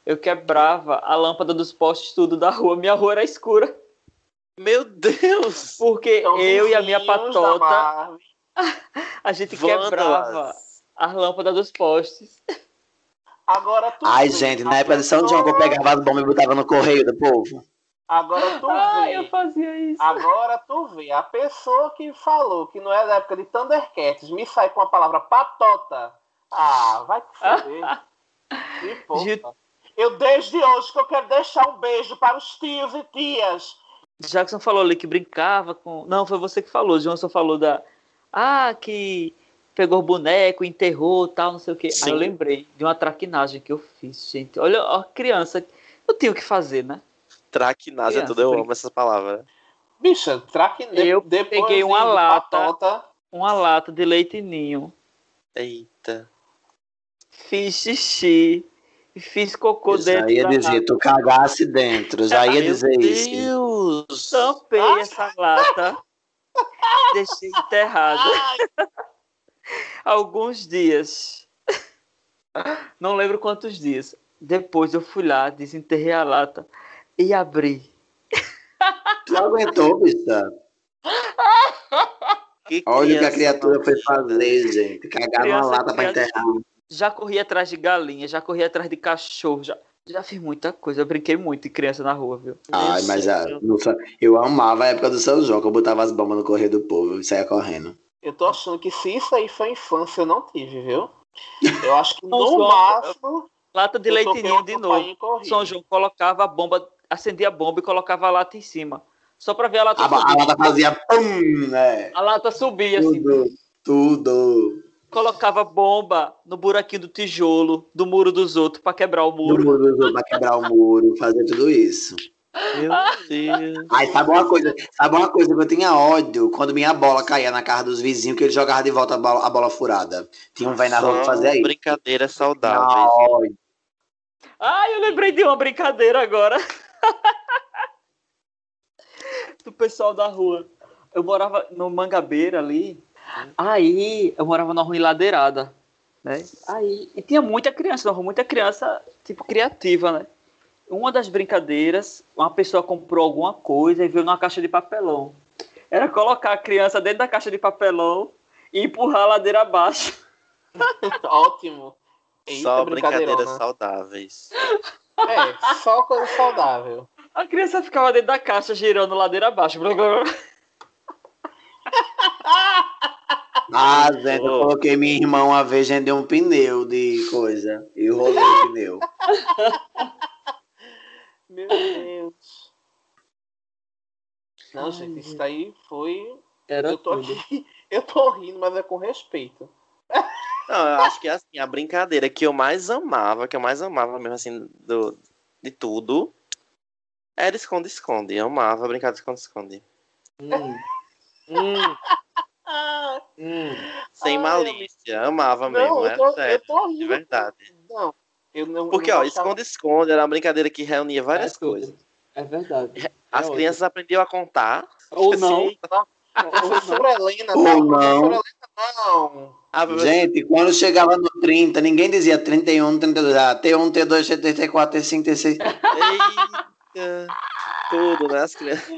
C: Eu quebrava a lâmpada dos postes tudo da rua. Minha rua era escura.
B: Meu Deus!
C: Porque então, eu e a minha patota. a gente Vândalas. quebrava as lâmpadas dos postes.
A: Agora tu.
D: Ai, gente, na época de São João que eu pegava as bombas e botava no correio do povo.
A: Agora tu
C: ah, vê. eu fazia isso.
A: Agora tu vê. A pessoa que falou que não é da época de Thundercats me sai com a palavra patota. Ah, vai te foder. que Eu desde hoje que eu quero deixar um beijo para os tios e tias.
C: Jackson falou ali que brincava com. Não, foi você que falou. Johnson falou da. Ah, que pegou o boneco, enterrou tal, não sei o quê. Sim. Aí eu lembrei de uma traquinagem que eu fiz, gente. Olha, a criança, eu tenho que fazer, né?
B: Traquinagem, tudo eu amo essas palavras.
A: Bicha, traquinagem.
C: Eu peguei uma lata, patota. uma lata de leite ninho.
B: Eita.
C: Fiz xixi. Fiz cocô
D: eu
C: dentro.
D: Já ia dizer, tu cagasse dentro. Já ia dizer
C: Meu
D: isso.
C: Deus! Tampei ah. essa lata. deixei enterrada. Alguns dias. Não lembro quantos dias. Depois eu fui lá, desenterrei a lata e abri.
D: Tu aguentou, bicha? Olha o que a criatura foi fazer, gente. Cagar numa lata pra enterrar.
C: Já corri atrás de galinha, já corri atrás de cachorro, já, já fiz muita coisa. Eu brinquei muito de criança na rua, viu?
D: Ai, mas a, no, eu amava a época do São João, que eu botava as bombas no correio do povo e saía correndo.
A: Eu tô achando que se isso aí foi infância, eu não tive, viu? Eu acho que no máximo.
C: Lata de leitinho de novo. São João colocava a bomba, acendia a bomba e colocava a lata em cima. Só pra ver a lata
D: a, subir. A lata fazia pum, né?
C: A lata subia
D: tudo,
C: assim.
D: Tudo.
C: Colocava bomba no buraquinho do tijolo, do muro dos outros, pra quebrar o muro.
D: Do muro dos outros, pra quebrar o muro, fazer tudo isso.
C: Meu Deus.
D: Ai, sabe uma coisa? Sabe uma coisa que eu tinha ódio quando minha bola caía na casa dos vizinhos, que ele jogava de volta a bola, a bola furada. Tinha um velho na rua que fazia isso.
B: Brincadeira saudável.
C: Ai, eu lembrei de uma brincadeira agora. do pessoal da rua. Eu morava no Mangabeira ali. Aí eu morava na rua enladeirada. Né? Aí e tinha muita criança na rua, muita criança, tipo, criativa, né? uma das brincadeiras, uma pessoa comprou alguma coisa e veio numa caixa de papelão. Era colocar a criança dentro da caixa de papelão e empurrar a ladeira abaixo.
A: Ótimo.
B: Eita, só brincadeiras saudáveis.
A: É, só coisa saudável.
C: A criança ficava dentro da caixa girando ladeira abaixo.
D: Ah, Zé, eu coloquei minha irmã uma vez de um pneu de coisa. E rolei o pneu.
A: Meu Deus. Não, Ai, gente, isso daí foi.
C: Era
A: eu tô
C: tudo.
A: Aqui, eu tô rindo, mas é com respeito.
B: Não, eu acho que assim, a brincadeira que eu mais amava, que eu mais amava mesmo assim, do, de tudo, era esconde-esconde. Eu amava brincar de esconde-esconde.
C: Hum. hum.
B: hum. Sem Ai, malícia. Eu... Amava não, mesmo, eu tô, é sério, eu tô rindo. De verdade.
A: Não, eu não,
B: Porque, ó, esconde-esconde era uma brincadeira que reunia várias é coisas.
C: É verdade.
B: As
C: é
B: crianças aprendiam a contar.
C: Ou não.
A: Assim, professora Helena,
D: Ou
A: não. Não.
D: Ah, Gente, quando chegava no 30, ninguém dizia 31, 32, ah, T1, T2, T4, T5, T6.
B: Eita, tudo, né? As crianças.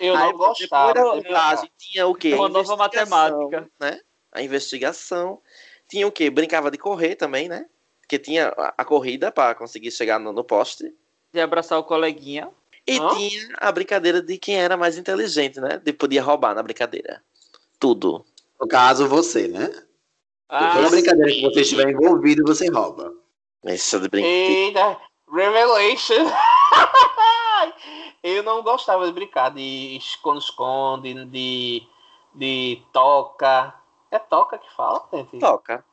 A: Eu não Aí, gostava.
B: Depois da gente tinha o quê?
C: Uma nova matemática.
B: Né? A investigação. Tinha o quê? Brincava de correr também, né? que tinha a corrida para conseguir chegar no, no poste.
C: De abraçar o coleguinha.
B: E tinha a brincadeira de quem era mais inteligente, né? De podia roubar na brincadeira. Tudo.
D: No caso, você, né? Ah, Toda brincadeira que você estiver envolvido, você rouba.
B: Isso de brincadeira.
A: Revelation! Eu não gostava de brincar de esconde-esconde, de, de toca. É toca que fala, gente?
B: Toca.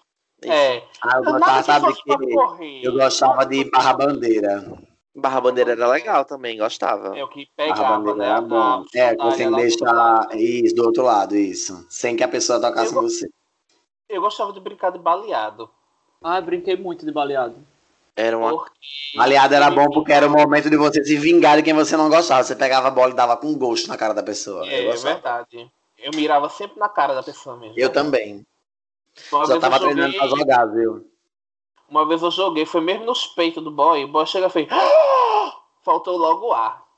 A: É.
D: Ah, eu gostava, sabe que eu gostava de Barra Bandeira.
B: Barra Bandeira era legal também, gostava.
A: É o que pegava, Barra Bandeira né? era bom.
D: É, que você deixar isso do outro lado, isso. Sem que a pessoa tocasse eu, você.
A: Eu gostava de brincar de baleado.
C: Ah, brinquei muito de baleado.
B: Era uma...
D: Porque... Baleado era bom porque era o momento de você se vingar de quem você não gostava. Você pegava a bola e dava com gosto na cara da pessoa.
A: É, é verdade. Eu mirava sempre na cara da pessoa mesmo.
D: Eu também. Uma Já tava treinando pra jogar, viu?
A: Uma vez eu joguei, foi mesmo nos peitos do boy. O boy chega e fez. Ah! Faltou logo o ar.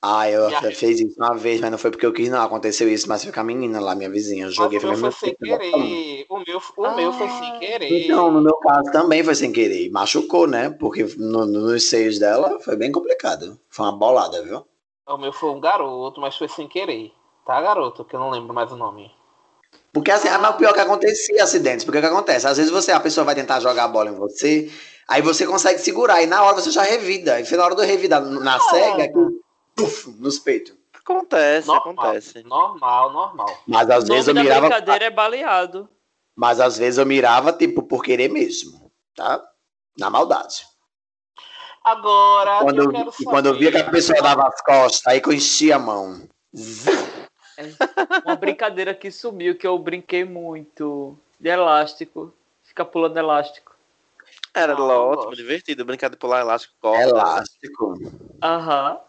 D: Ah, eu já fiz isso uma vez, mas não foi porque eu quis, não. Aconteceu isso, mas foi com a menina lá, minha vizinha. Eu joguei,
A: foi mesmo foi sem querer. O meu, o ah, meu foi sem querer.
D: Então, no meu caso também foi sem querer. Machucou, né? Porque no, nos seios dela foi bem complicado. Foi uma bolada, viu?
A: O meu foi um garoto, mas foi sem querer. Tá, garoto? Que eu não lembro mais o nome.
D: Porque assim, é o pior que acontecia acidentes. Porque o que acontece? Às vezes você, a pessoa vai tentar jogar a bola em você, aí você consegue segurar, e na hora você já revida. E na hora do revidar na ah, cega, é puf, nos peitos.
B: Acontece, normal, acontece.
A: Normal, normal.
D: Mas às
C: o
D: vezes eu mirava.
C: brincadeira é baleado.
D: Mas às vezes eu mirava, tipo, por querer mesmo, tá? Na maldade.
A: Agora,
D: quando eu, eu quando eu via que a pessoa dava as costas, aí que eu enchia a mão.
C: É uma brincadeira que sumiu, que eu brinquei muito. De elástico. Ficar pulando elástico.
B: Era ah, ótimo, divertido. Brincar de pular elástico.
D: Corda. Elástico.
C: Aham.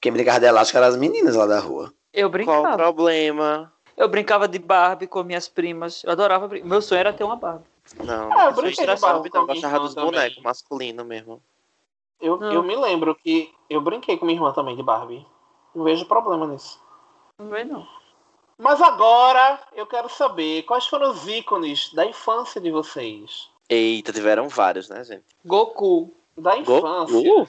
D: Quem brincava de elástico eram as meninas lá da rua.
C: Eu brincava.
B: Qual o problema?
C: Eu brincava de Barbie com minhas primas. Eu adorava brincar. Meu sonho era ter uma Barbie.
B: Não, ah, eu brinquei de Barbie também. Eu gostava dos bonecos masculinos mesmo.
A: Eu, eu me lembro que eu brinquei com minha irmã também de Barbie. Não vejo problema nisso.
C: Não não.
A: Mas agora eu quero saber quais foram os ícones da infância de vocês.
B: Eita, tiveram vários, né, gente?
C: Goku.
A: Da infância. Goku?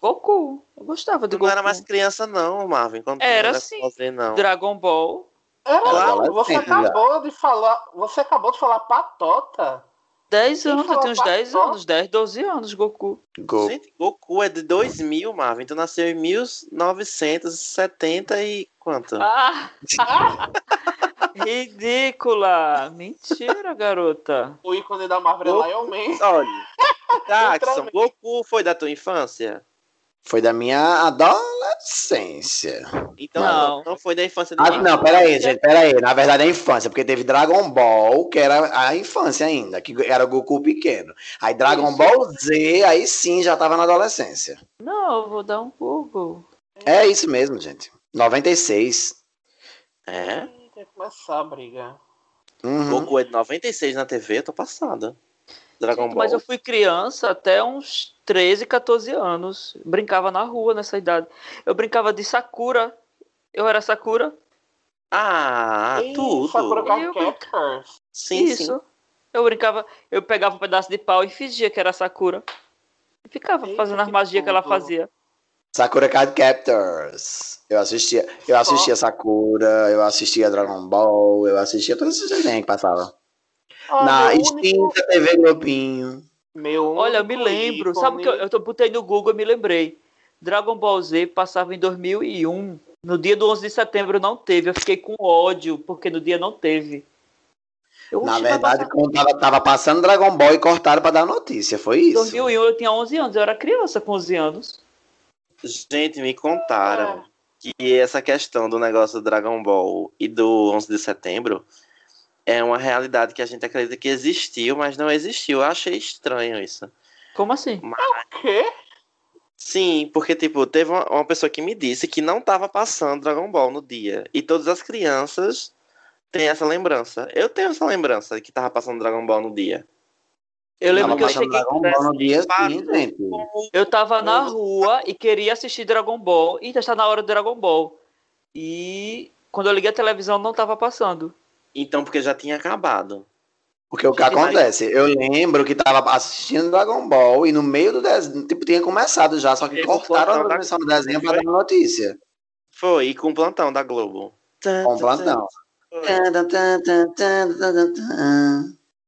C: Goku. Eu gostava do
B: não
C: Goku.
B: Não era mais criança, não, Marvin. Quando
C: era sim. Fazer, não. Dragon Ball.
A: Era, claro, você acabou de falar. Você acabou de falar patota.
C: 10 anos, eu tenho uns 10 anos, 10, 12 anos, Goku.
B: Go. Gente, Goku é de 2000, Marvin. Tu nasceu em 1970 e quanto?
C: Ah! Ridícula! Mentira, garota.
A: O ícone da Marvel Goku, é Lion Man.
B: Olha, Jackson, Goku foi da tua infância?
D: Foi da minha adolescência.
B: Então não, não foi da infância
D: ah, Não, peraí, gente, peraí. Na verdade é infância, porque teve Dragon Ball, que era a infância ainda, que era o Goku pequeno. Aí Dragon isso. Ball Z, aí sim já tava na adolescência.
C: Não, eu vou dar um Google.
D: É isso mesmo, gente. 96.
B: É?
A: Tem que começar a briga.
B: Uhum. Goku é de 96 na TV, tô passada. Dragon Ball.
C: Mas eu fui criança até uns 13, 14 anos. Brincava na rua nessa idade. Eu brincava de Sakura. Eu era Sakura.
B: Ah, Ei, tudo. Sakura
A: eu...
B: Sim,
C: Isso. Sim. Eu brincava, eu pegava um pedaço de pau e fingia que era Sakura. E ficava Eita, fazendo as magias que ela fazia.
D: Sakura Card Captors. Eu assistia, eu assistia Sakura, eu assistia Dragon Ball, eu assistia todos esses desenhos que passavam. Ah, Na extinta único... TV Globinho.
C: Meu Olha, eu me lembro. Ícone. Sabe que eu, eu botei no Google e me lembrei. Dragon Ball Z passava em 2001. No dia do 11 de setembro não teve. Eu fiquei com ódio, porque no dia não teve.
D: Eu, Na verdade, quando tava, tava, passando Dragon Ball e cortaram para dar notícia, foi isso?
C: Em 2001 eu tinha 11 anos, eu era criança com 11 anos.
B: Gente, me contaram é. que essa questão do negócio do Dragon Ball e do 11 de setembro é uma realidade que a gente acredita que existiu, mas não existiu. Eu achei estranho isso.
C: Como assim?
A: Mas... O quê?
B: Sim, porque, tipo, teve uma, uma, pessoa que me disse que não estava passando Dragon Ball no dia. E todas as crianças têm essa lembrança. Eu tenho essa lembrança de que tava passando Dragon Ball no dia.
C: Eu lembro que eu cheguei
D: Dragon Ball no dia sim, gente.
C: Eu tava na rua e queria assistir Dragon Ball. E está na hora do Dragon Ball. E quando eu liguei a televisão não tava passando.
B: Então, porque já tinha acabado.
D: Porque o que acontece? Eu lembro que tava assistindo Dragon Ball e no meio do desenho, tipo, tinha começado já, só que Esse cortaram a transmissão do desenho para dar notícia.
B: Foi, e com o plantão da Globo.
D: Com o plantão.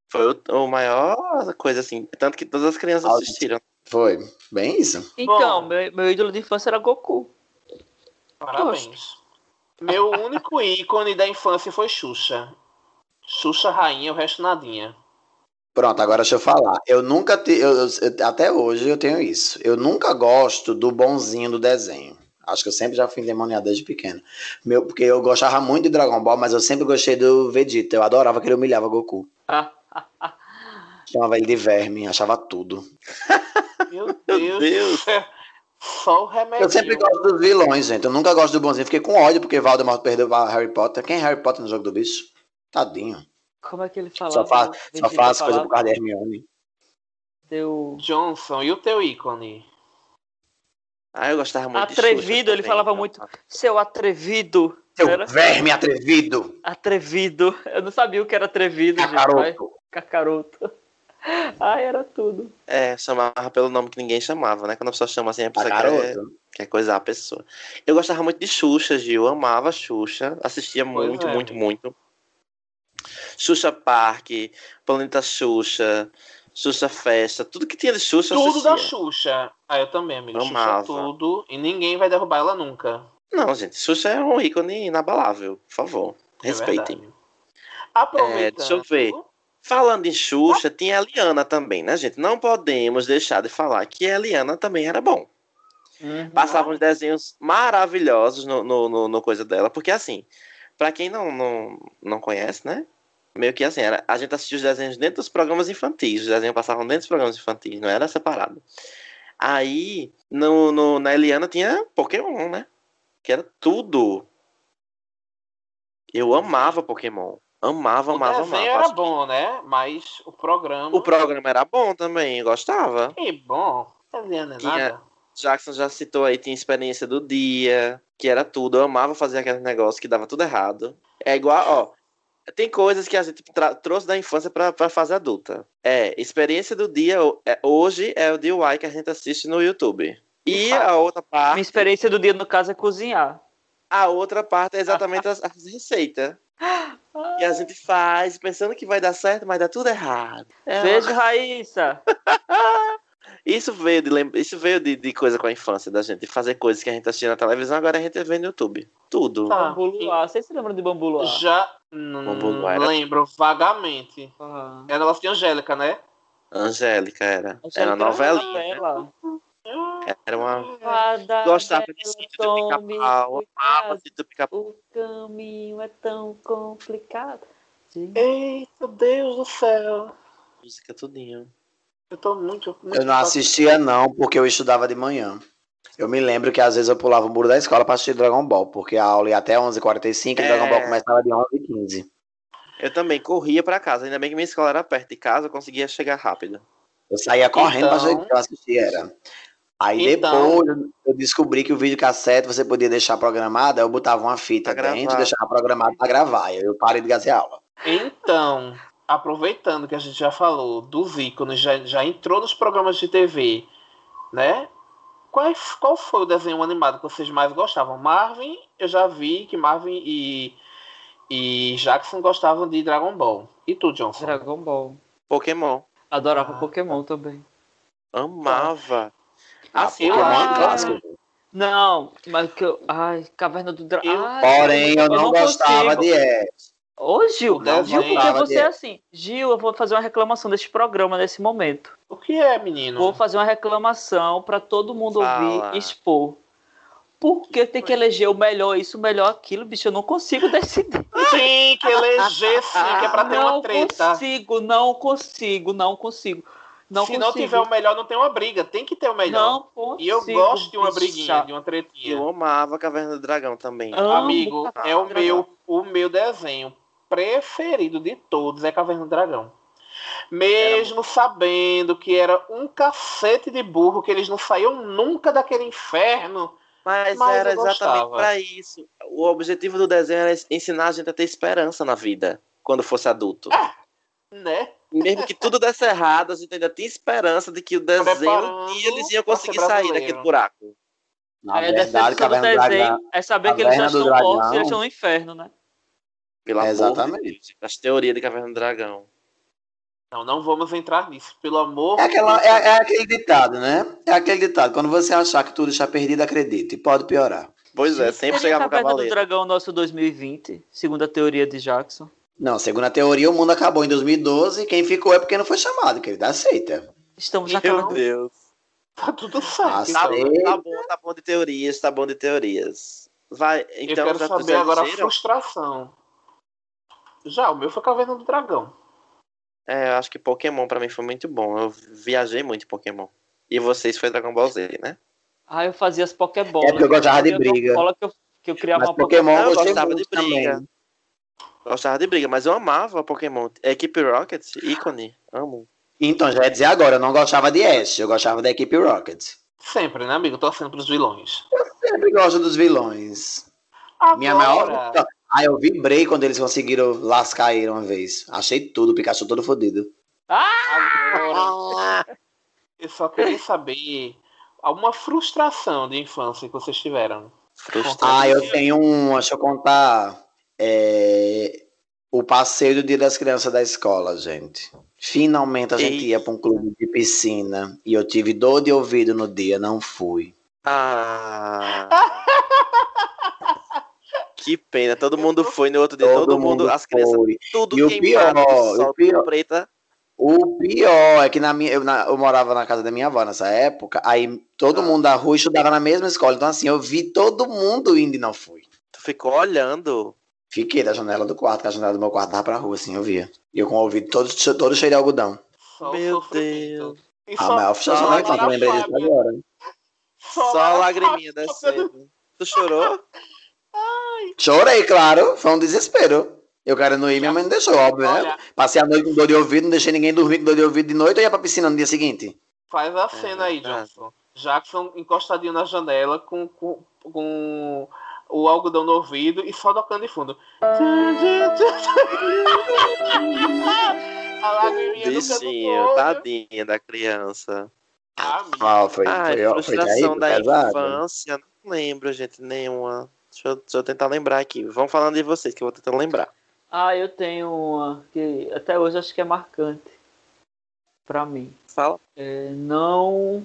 B: Foi o, o, maior coisa assim, tanto que todas as crianças assistiram.
D: Foi, bem isso.
C: Então, meu, meu ídolo de infância era Goku.
A: Parabéns. Meu único ícone da infância foi Xuxa. Xuxa rainha, o resto nadinha.
D: Pronto, agora deixa eu falar. Eu nunca te, eu, eu, até hoje eu tenho isso. Eu nunca gosto do bonzinho do desenho. Acho que eu sempre já fui endemoniado desde pequeno. Meu, porque eu gostava muito de Dragon Ball, mas eu sempre gostei do Vegeta. Eu adorava que ele humilhava Goku. Chamava ele de verme, achava tudo.
A: Meu Deus. Meu Deus. Só o remédio.
D: Eu sempre gosto dos vilões, gente. Eu nunca gosto do bonzinho. Fiquei com ódio porque Voldemort perdeu para Harry Potter. Quem é Harry Potter no jogo do bicho? Tadinho.
C: Como é que ele falava?
D: Só faz, só faz coisa por causa da Hermione.
C: Deu...
A: Johnson, e o teu ícone?
B: Ah, eu gostava muito
C: Atrevido, ele falava então. muito. Seu atrevido.
D: Seu era... verme atrevido.
C: Atrevido. Eu não sabia o que era atrevido.
D: Cacaroto. Gente,
C: Cacaroto. Ah, era tudo.
B: É, chamava pelo nome que ninguém chamava, né? Quando a pessoa chama assim, a pessoa quer, quer coisar a pessoa. Eu gostava muito de Xuxa, Gil. Eu amava Xuxa. Assistia pois muito, é. muito, muito. Xuxa Park, Planeta Xuxa, Xuxa Festa, tudo que tinha de Xuxa.
A: Tudo da Xuxa. Ah, eu também, amigo. Amava. Xuxa tudo. E ninguém vai derrubar ela nunca.
B: Não, gente. Xuxa é um ícone inabalável. Por favor. É Respeitem.
A: Aproveitando. É,
B: deixa eu ver. Falando em Xuxa, tinha a Eliana também, né, gente? Não podemos deixar de falar que a Eliana também era bom. Uhum. Passavam uns desenhos maravilhosos no, no, no, no, coisa dela, porque assim, para quem não, não, não conhece, né? Meio que assim, era, a gente assistia os desenhos dentro dos programas infantis, os desenhos passavam dentro dos programas infantis, não era separado. Aí, no, no, na Eliana tinha Pokémon, né? Que era tudo. Eu amava Pokémon. Amava,
A: o
B: amava,
A: amava. era bom, né? Mas o programa.
B: O programa era bom também, gostava.
A: Que bom. Eliana é tinha... nada.
B: Jackson já citou aí, tinha experiência do dia, que era tudo. Eu amava fazer aquele negócio que dava tudo errado. É igual, ó. Tem coisas que a gente trouxe da infância pra, pra fase adulta. É, experiência do dia é, hoje é o DIY que a gente assiste no YouTube. E a outra parte.
C: Minha experiência do dia, no caso, é cozinhar.
B: A outra parte é exatamente as, as receitas. E a gente faz pensando que vai dar certo, mas dá tudo errado.
C: É Beijo, uma... Raíssa!
B: Isso veio, de, isso veio de, de, coisa com a infância da gente, de fazer coisas que a gente assistia na televisão, agora a gente vê no YouTube. Tudo.
C: Tá. Bambu Luar. Vocês se lembram de Bambu Luar?
A: Já não era... lembro vagamente. Uhum. Era negócio de Angélica, né?
B: Angélica era. Angélica era uma novelinha. Era, era uma. Fada Gostava de sítio do pica-pau. Amava sítio do pica-pau.
C: O caminho é tão complicado.
A: Eita, Deus do céu.
B: Música tudinho.
A: Eu tô muito. muito
D: eu não assistia, não, porque eu estudava de manhã. Eu me lembro que às vezes eu pulava o muro da escola para assistir Dragon Ball, porque a aula ia até 11h45 e é... Dragon Ball começava de 11h15.
B: Eu também corria para casa, ainda bem que minha escola era perto de casa, eu conseguia chegar rápido.
D: Eu saía correndo então... para assistir, era. Aí então... depois eu descobri que o vídeo cassete você podia deixar programado, aí eu botava uma fita pra dentro e deixava programado para gravar, aí eu parei de fazer aula.
A: Então, aproveitando que a gente já falou dos ícones, já, já entrou nos programas de TV, né? Qual, qual foi o desenho animado que vocês mais gostavam? Marvin, eu já vi que Marvin e, e Jackson gostavam de Dragon Ball. E tu, Johnson?
C: Dragon Ball.
B: Pokémon.
C: Adorava ah, Pokémon tá. também.
B: Amava.
D: Ah, assim, Pokémon é clássico.
C: Não, mas que eu. Ai, Caverna do Dragão.
D: Porém, eu, eu não, não gostava de Ash.
C: Ô, Gil, Gil, porque você é assim. Gil, eu vou fazer uma reclamação desse programa nesse momento.
A: O que é, menino?
C: Vou fazer uma reclamação para todo mundo Fala. ouvir e expor. Porque tem que eleger o melhor isso, o melhor aquilo, bicho. Eu não consigo decidir.
A: Tem que eleger sim, que é pra ter
C: não
A: uma treta.
C: Não consigo, não consigo, não consigo. Não
A: Se
C: consigo.
A: não tiver o melhor, não tem uma briga. Tem que ter o melhor.
C: Não consigo,
A: e eu gosto de uma briguinha, de uma tretinha.
B: Eu amava a Caverna do Dragão também.
A: Amo Amigo, é o meu, o meu desenho preferido de todos é Caverna do Dragão. Mesmo era... sabendo que era um cacete de burro, que eles não saíam nunca daquele inferno.
B: Mas, mas era exatamente para isso. O objetivo do desenho era ensinar a gente a ter esperança na vida quando fosse adulto.
A: É, né?
B: Mesmo que tudo desse errado, a gente ainda tinha esperança de que o desenho dia eles iam conseguir sair daquele buraco.
C: Na é, verdade, a desenho Dragão, é saber que eles já estão mortos e eles estão no inferno, né?
B: Pelo é exatamente. das teorias de Caverna do Dragão.
A: Não, não vamos entrar nisso, pelo amor
D: é, aquela, é, é, aquele ditado, né? É aquele ditado. Quando você achar que tudo está perdido, acredite. Pode piorar.
B: Pois é, sempre chegar pro cavaleiro.
C: do Dragão nosso 2020, segundo a teoria de Jackson.
D: Não, segundo a teoria, o mundo acabou em 2012 quem ficou é porque não foi chamado, querido. Aceita.
C: Estamos
B: Meu
C: acabando.
B: Meu Deus.
A: Tá tudo certo.
B: Tá, tá, bom, tá bom de teorias, tá bom de teorias. Vai, então,
A: Eu quero saber agora a frustração. Já, o meu foi Caverna do Dragão.
B: É, eu acho que Pokémon pra mim foi muito bom. Eu viajei muito em Pokémon. E vocês foi Dragon Ball Z, né?
C: Ah, eu fazia as Pokébolas.
D: É porque eu gostava de briga.
C: Que eu, que eu criava
D: mas uma Pokémon
B: eu gostava de briga. Também. Gostava de briga, mas eu amava Pokémon. Equipe Rocket, ícone, amo.
D: Então, já ia dizer agora, eu não gostava de Ash, eu gostava da Equipe Rocket.
A: Sempre, né, amigo? Torcendo pros vilões.
D: Eu sempre gosto dos vilões. Agora... Minha maior. Ah, eu vibrei quando eles conseguiram lascar ele uma vez. Achei tudo, o Pikachu todo fodido.
A: Agora, eu só queria saber alguma frustração de infância que vocês tiveram.
D: Ah, eu tenho um, deixa eu contar. É, o passeio do Dia das Crianças da escola, gente. Finalmente a gente Ei. ia para um clube de piscina e eu tive dor de ouvido no dia, não fui.
B: Ah. Que pena, todo mundo foi no outro dia, todo, todo mundo, mundo, as crianças, foi. tudo
D: e o pior, o pior, preta. O pior é que na minha, eu, na, eu, morava na casa da minha avó nessa época, aí todo ah. mundo da rua estudava na mesma escola, então assim, eu vi todo mundo indo e não fui.
B: Tu ficou olhando?
D: Fiquei da janela do quarto, que a janela do meu quarto tava pra rua, assim, eu via. E eu com o ouvido todo, todo cheio de algodão.
B: Meu Deus.
D: Ah, oficial não é que eu lembrei disso agora.
B: Só, Só a lagriminha descendo. Tu chorou?
D: Ai. Chorei, claro. Foi um desespero. Eu quero não ir, minha mãe não deixou, óbvio, né? Passei a noite com dor de ouvido, não deixei ninguém dormir com dor de ouvido de noite, eu ia pra piscina no dia seguinte.
A: Faz a cena aí, Johnson. Jackson encostadinho na janela com, com, com o algodão no ouvido e só tocando de fundo.
B: a lagriminha Bichinho, tadinha da criança.
D: Ah, foi, Ai,
B: foi, frustração foi da pesado. infância. Não lembro, gente, nenhuma. Deixa eu, deixa eu, tentar lembrar aqui. Vamos falando de vocês, que eu vou tentando lembrar.
C: Ah, eu tenho uma que até hoje acho que é marcante. Pra mim.
B: Fala.
C: É, não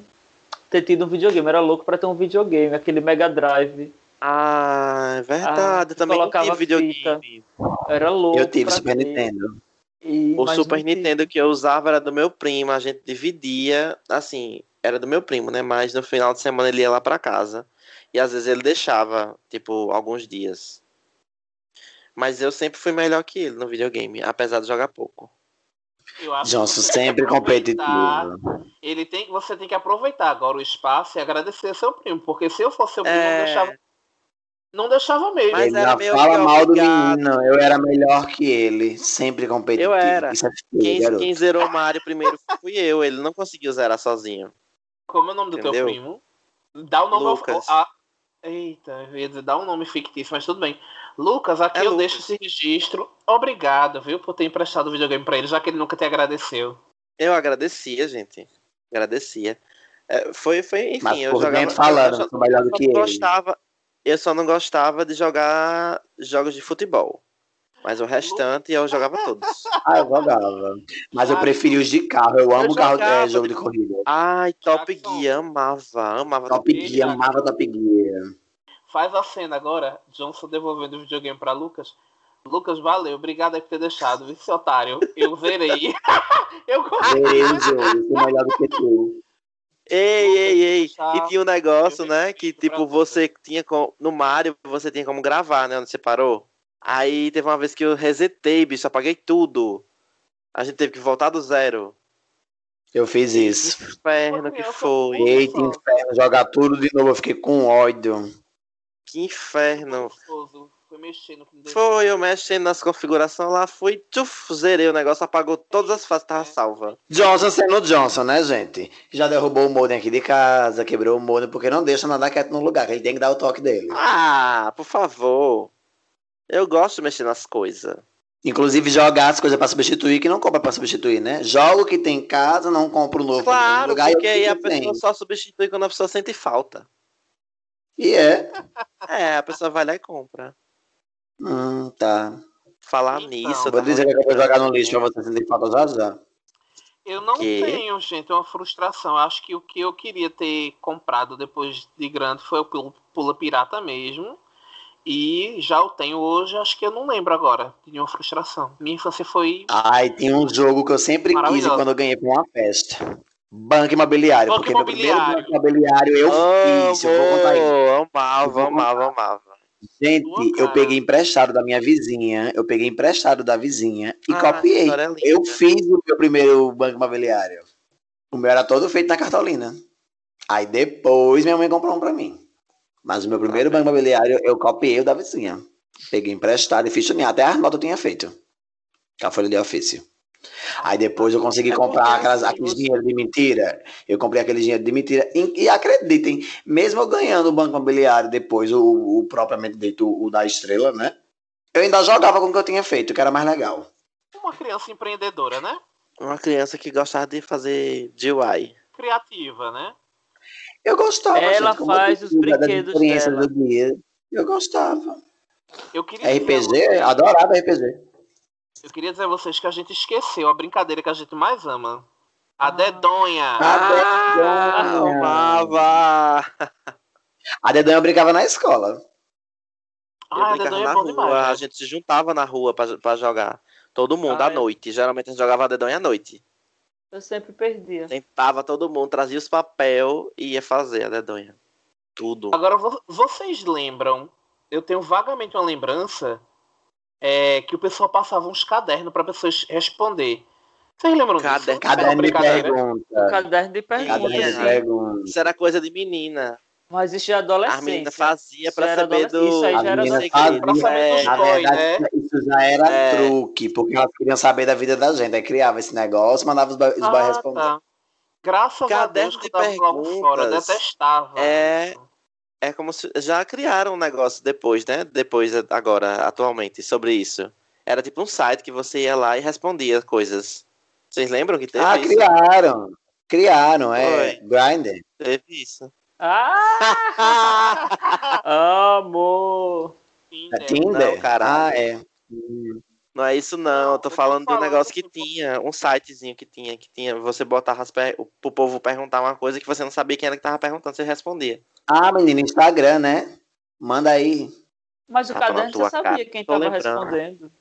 C: ter tido um videogame. Era louco pra ter um videogame, aquele Mega Drive.
B: Ah, é verdade. Ah, também colocava videogame. Fita.
C: Era louco.
D: Eu tive Super ter. Nintendo.
B: E, o Super Nintendo que eu usava era do meu primo, a gente dividia, assim, era do meu primo, né? Mas no final de semana ele ia lá para casa. E às vezes ele deixava, tipo, alguns dias. Mas eu sempre fui melhor que ele no videogame, apesar de jogar pouco.
D: Johnson sempre competitivo.
A: Ele tem, você tem que aproveitar agora o espaço e agradecer seu primo, porque se eu fosse seu primo, é... eu deixava não deixava mesmo.
D: Mas era meio fala mal do menino, eu era melhor que ele, sempre competitivo.
B: Eu era. Isso é feio, quem, quem, zerou o Mario primeiro fui eu, ele não conseguiu zerar sozinho.
A: Como é o nome Entendeu? do teu primo? Dá o nome Lucas. Ao... Ah, eita, eu ia dizer, dá um nome fictício, mas tudo bem. Lucas, aqui é eu Lucas. deixo esse registro. Obrigado, viu, por ter emprestado o videogame pra ele, já que ele nunca te agradeceu.
B: Eu agradecia, gente. Agradecia. É, foi, foi, enfim,
D: Mas
B: eu jogava.
D: Falando, eu, do que
B: ele. gostava, eu só não gostava de jogar jogos de futebol. Mas o restante eu jogava todos.
D: Ah, eu jogava. Mas eu preferi os de carro. Eu amo eu carro, é, jogo de corrida.
B: Ai, Top Gear, amava. Amava
D: Top, Top Gear. Amava Top Gear.
A: Faz a cena agora, Johnson devolvendo o videogame pra Lucas. Lucas, valeu. Obrigado aí por ter deixado. Esse otário. Eu verei.
D: eu Zerei o jogo. Sou melhor do que tu.
B: Ei, ei, ei. E tinha um negócio, né? Que tipo, você tinha com... no Mario, você tinha como gravar, né? Onde você parou. Aí teve uma vez que eu resetei, bicho, apaguei tudo. A gente teve que voltar do zero.
D: Eu fiz isso.
B: Que inferno que foi.
D: Eita, inferno, jogar tudo de novo, eu fiquei com ódio.
B: Que inferno. Foi mexendo com Foi, eu mexendo nas configurações lá, fui, tchuf, zerei o negócio, apagou todas as fases, tava salva.
D: Johnson sendo Johnson, né, gente? Já derrubou o modem aqui de casa, quebrou o modem, porque não deixa nada quieto no lugar, que ele tem que dar o toque dele.
B: Ah, por favor. Eu gosto de mexer nas coisas.
D: Inclusive jogar as coisas para substituir, que não compra para substituir, né? Jogo que tem em casa, não compra o novo
B: claro, lugar. Porque aí a pessoa tem. só substitui quando a pessoa sente falta.
D: E é.
B: É, a pessoa vai lá e compra.
D: Hum, tá.
B: Falar então, nisso.
D: Vou dizer que eu vou jogar no lixo pra você sentir falta já já.
A: Eu não que? tenho, gente, uma frustração. Acho que o que eu queria ter comprado depois de grande foi o Pula Pirata mesmo. E já o tenho hoje, acho que eu não lembro agora de nenhuma frustração. Minha infância foi.
D: Ai, tem um jogo que eu sempre quis quando eu ganhei pra uma festa. Banco imobiliário. Banco porque imobiliário. meu primeiro banco imobiliário eu oh, fiz. Eu vou contar
B: isso. Amava, amava, amava.
D: Gente, eu peguei emprestado da minha vizinha, eu peguei emprestado da vizinha e ah, copiei. É eu fiz o meu primeiro banco imobiliário. O meu era todo feito na cartolina. Aí depois minha mãe comprou um pra mim. Mas o meu primeiro ah, banco imobiliário eu copiei o da vizinha. Peguei emprestado e fiz tudo. Até a nota eu tinha feito. Com a folha de ofício. Aí depois eu consegui comprar aquelas, aqueles dinheiro de mentira. Eu comprei aquele dinheiro de mentira. E, e acreditem, mesmo eu ganhando o banco imobiliário depois, o, o propriamente dito, o, o da estrela, né? Eu ainda jogava com o que eu tinha feito, que era mais legal.
A: Uma criança empreendedora, né?
B: Uma criança que gostava de fazer DIY.
A: Criativa, né?
D: Eu gostava.
C: Ela gente, faz os brinquedos dela. Do dia.
D: Eu gostava. Eu queria RPG, adorava RPG.
A: Eu queria dizer a vocês que a gente esqueceu a brincadeira que a gente mais ama. A ah. dedonha.
D: A dedonha. Amava. A dedonha eu brincava na escola.
B: Ah, brincava na rua, demais, a gente se juntava na rua pra, pra jogar. Todo mundo ah, à é. noite. Geralmente a gente jogava dedonha à noite.
C: Eu sempre perdia.
B: Tentava todo mundo, trazia os papel e ia fazer a dedonha. Tudo.
A: Agora, vocês lembram? Eu tenho vagamente uma lembrança é, que o pessoal passava uns cadernos para pessoas responder. Vocês lembram
D: Cader disso? Caderno de pergunta.
C: Caderno de pergunta.
B: Isso era coisa de menina.
C: Mas isso é adolescente. A
B: menina fazia pra saber do.
C: Isso aí já era
D: adolescente. É, na verdade, né? isso já era é. truque, porque elas queriam saber da vida da gente. Aí criava esse negócio, mandava os boys ah, responder. Tá.
A: Graças Caderno a Deus que de perguntas, fora, eu detestava.
B: É, é como se já criaram um negócio depois, né? Depois, agora, atualmente, sobre isso. Era tipo um site que você ia lá e respondia coisas. Vocês lembram que teve
D: ah,
B: isso?
D: criaram. Criaram, é. Grindr.
B: Teve isso.
C: Ah! Amor!
D: É Tinder?
B: Não, cara. Ah, é. Não é isso não, eu tô falando de um negócio que tinha, um sitezinho que tinha, que tinha, você botava as per... pro povo perguntar uma coisa que você não sabia quem era que tava perguntando, você respondia.
D: Ah, menino, Instagram, né? Manda aí.
C: Mas o ah, caderno você sabia cara. quem tava lembrando. respondendo.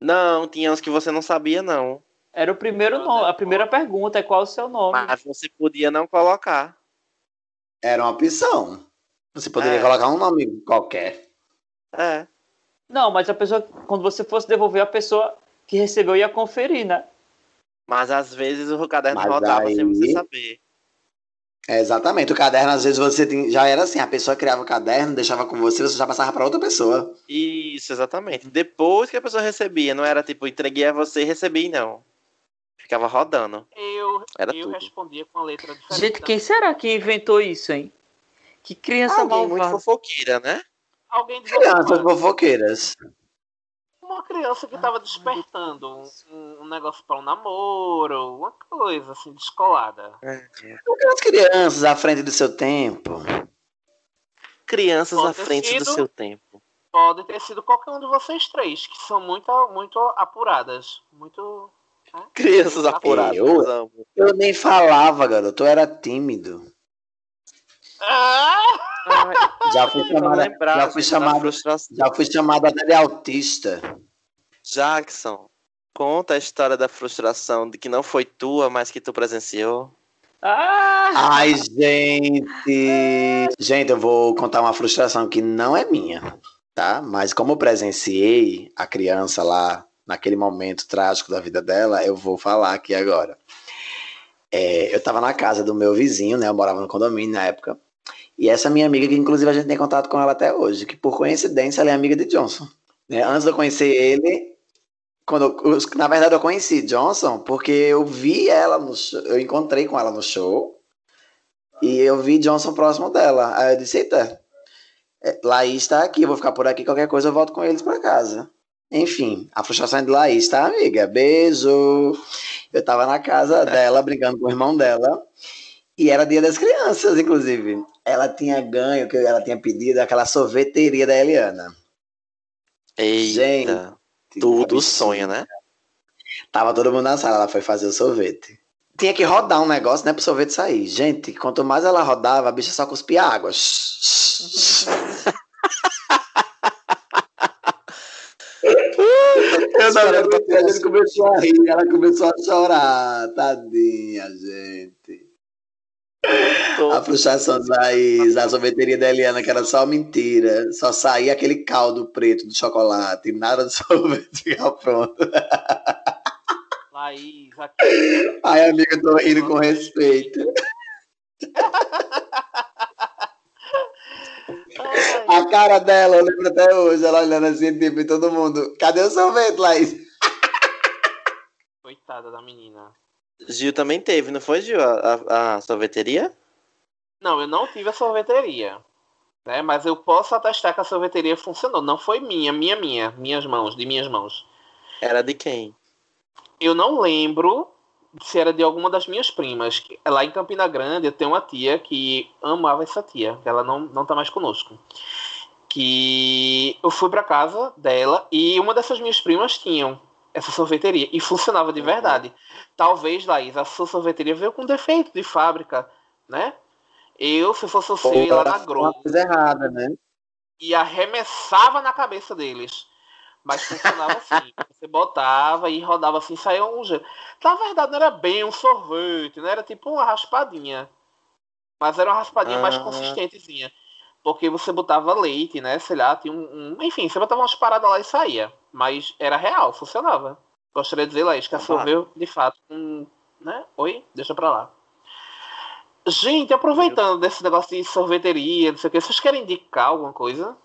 B: Não, tinha uns que você não sabia, não.
C: Era o primeiro nome, a primeira pergunta é qual o seu nome.
B: Mas você podia não colocar.
D: Era uma opção. Você poderia é. colocar um nome qualquer.
B: É.
C: Não, mas a pessoa, quando você fosse devolver, a pessoa que recebeu ia conferir, né?
B: Mas às vezes o caderno mas rodava aí... sem você saber.
D: É, exatamente. O caderno, às vezes, você tem... já era assim, a pessoa criava o caderno, deixava com você, você já passava para outra pessoa.
B: Isso, exatamente. Depois que a pessoa recebia, não era tipo, entreguei a você e recebi, não. Ficava rodando.
A: Eu,
B: era
A: eu
B: tudo.
A: respondia com a letra diferente.
C: Gente, quem será que inventou isso, hein? Que criança
B: Alguém malvada. muito fofoqueira, né?
A: Alguém
D: Crianças fofoqueiras.
A: Uma criança que tava despertando um, um negócio para um namoro, uma coisa assim, descolada.
D: É. Aquelas crianças à frente do seu tempo.
B: Crianças pode à frente sido, do seu tempo.
A: Pode ter sido qualquer um de vocês três, que são muito, muito apuradas. Muito.
B: Né? Crianças apuradas.
D: Eu, eu nem falava, garoto. Eu era tímido.
A: Ah!
D: Já fui chamada, já fui chamada, já fui chamada de autista.
B: Jackson, conta a história da frustração de que não foi tua, mas que tu presenciou.
C: Ah!
D: Ai, gente! Gente, eu vou contar uma frustração que não é minha, tá? Mas como eu presenciei a criança lá naquele momento trágico da vida dela, eu vou falar aqui agora. É, eu tava na casa do meu vizinho, né? Eu morava no condomínio na época. E essa minha amiga, que inclusive a gente tem contato com ela até hoje, que por coincidência ela é amiga de Johnson. Né? Antes de eu conhecer ele, quando eu, na verdade eu conheci Johnson porque eu vi ela no show, eu encontrei com ela no show e eu vi Johnson próximo dela. Aí eu disse, eita, é, Laís está aqui, eu vou ficar por aqui, qualquer coisa eu volto com eles para casa. Enfim, a frustração de Laís, tá, amiga? Beijo! Eu tava na casa dela, brincando com o irmão dela, e era dia das crianças, inclusive ela tinha ganho, que ela tinha pedido aquela sorveteria da Eliana.
B: Eita, Gente, tudo sonho, né?
D: Tava todo mundo na sala, ela foi fazer o sorvete. Tinha que rodar um negócio, né, pro sorvete sair. Gente, quanto mais ela rodava, a bicha só cuspia água. Eu não aguentei, a gente começou a rir, ela começou a chorar. Tadinha, gente. A frustração da a sorveteria da Eliana, que era só mentira. Só saía aquele caldo preto de chocolate, nada de sorvete ficar pronto.
A: Laís, aqui.
D: Ai, amiga, tô rindo com respeito. A cara dela, eu lembro até hoje, ela olhando assim, tipo, e todo mundo. Cadê o sorvete, Laís?
A: Coitada da menina.
B: Gil também teve, não foi, Gil, a, a, a sorveteria?
A: Não, eu não tive a sorveteria. Né? Mas eu posso atestar que a sorveteria funcionou. Não foi minha, minha, minha. Minhas mãos, de minhas mãos.
B: Era de quem?
A: Eu não lembro se era de alguma das minhas primas. Lá em Campina Grande eu tenho uma tia que amava essa tia. Ela não, não tá mais conosco. Que eu fui para casa dela e uma dessas minhas primas tinham essa sorveteria. E funcionava de uhum. verdade. Talvez, Laís, a sua sorveteria veio com defeito de fábrica, né? Eu, se fosse você, ir lá na Globo.
D: Coisa errada, né?
A: e arremessava na cabeça deles. Mas funcionava assim. Você botava e rodava assim, saía um gelo. Na verdade, não era bem um sorvete, não era tipo uma raspadinha. Mas era uma raspadinha ah. mais consistentezinha. Porque você botava leite, né? Sei lá, tinha um, um, Enfim, você botava umas paradas lá e saía. Mas era real, funcionava. Gostaria de dizer, Laís, que a sorveu, de fato, um, né? Oi? Deixa pra lá. Gente, aproveitando desse negócio de sorveteria, não sei o que, vocês querem indicar alguma coisa?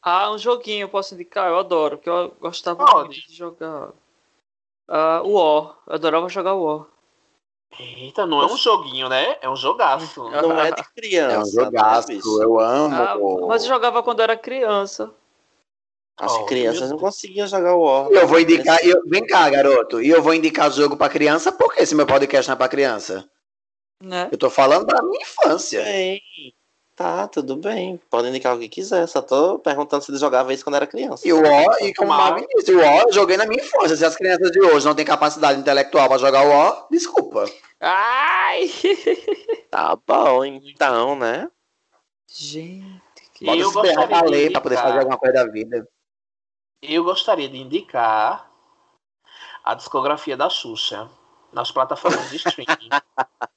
C: Ah, um joguinho eu posso indicar, eu adoro, que eu gostava Pode. muito de jogar. Uh, o War, eu adorava jogar o War.
A: Eita, não é um joguinho, né? É um jogaço.
B: Não é de criança. É um
D: jogaço, né, eu amo. Ah,
C: mas eu jogava quando era criança.
B: As oh, crianças não conseguiam jogar o War.
D: Eu vou indicar. Eu, vem cá, garoto. E eu vou indicar jogo pra criança, porque esse meu podcast não é pra criança. Né? Eu tô falando da minha infância.
B: Bem, tá, tudo bem. Pode indicar o que quiser. Só tô perguntando se ele jogava isso quando era criança.
D: E o O, e como o Marvin disse, o O eu joguei na minha infância. Se as crianças de hoje não têm capacidade intelectual pra jogar o O, desculpa.
C: Ai!
B: Tá bom, então, né?
C: Gente,
D: que Bota eu gostaria pra ler, pra poder fazer alguma coisa da vida.
A: Eu gostaria de indicar a discografia da Xuxa nas plataformas de streaming.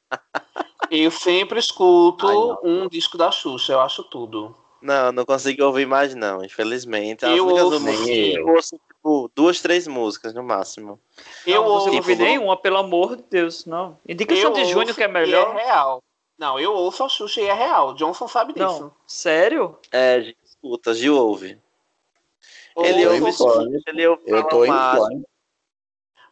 A: eu sempre escuto Ai, um disco da Xuxa, eu acho tudo.
B: Não, não consigo ouvir mais não, infelizmente. As eu ouço, eu ouço tipo, duas, três músicas no máximo.
C: Eu não ouço ouvi nenhuma, pelo amor de Deus, não. Indicação de Júnior que é melhor.
A: é real. Não, eu ouço a Xuxa e é real. Johnson sabe disso. Não,
C: sério?
B: É, Gil escuta, Gil ouve.
D: Ele ouve, ele ouve eu tô em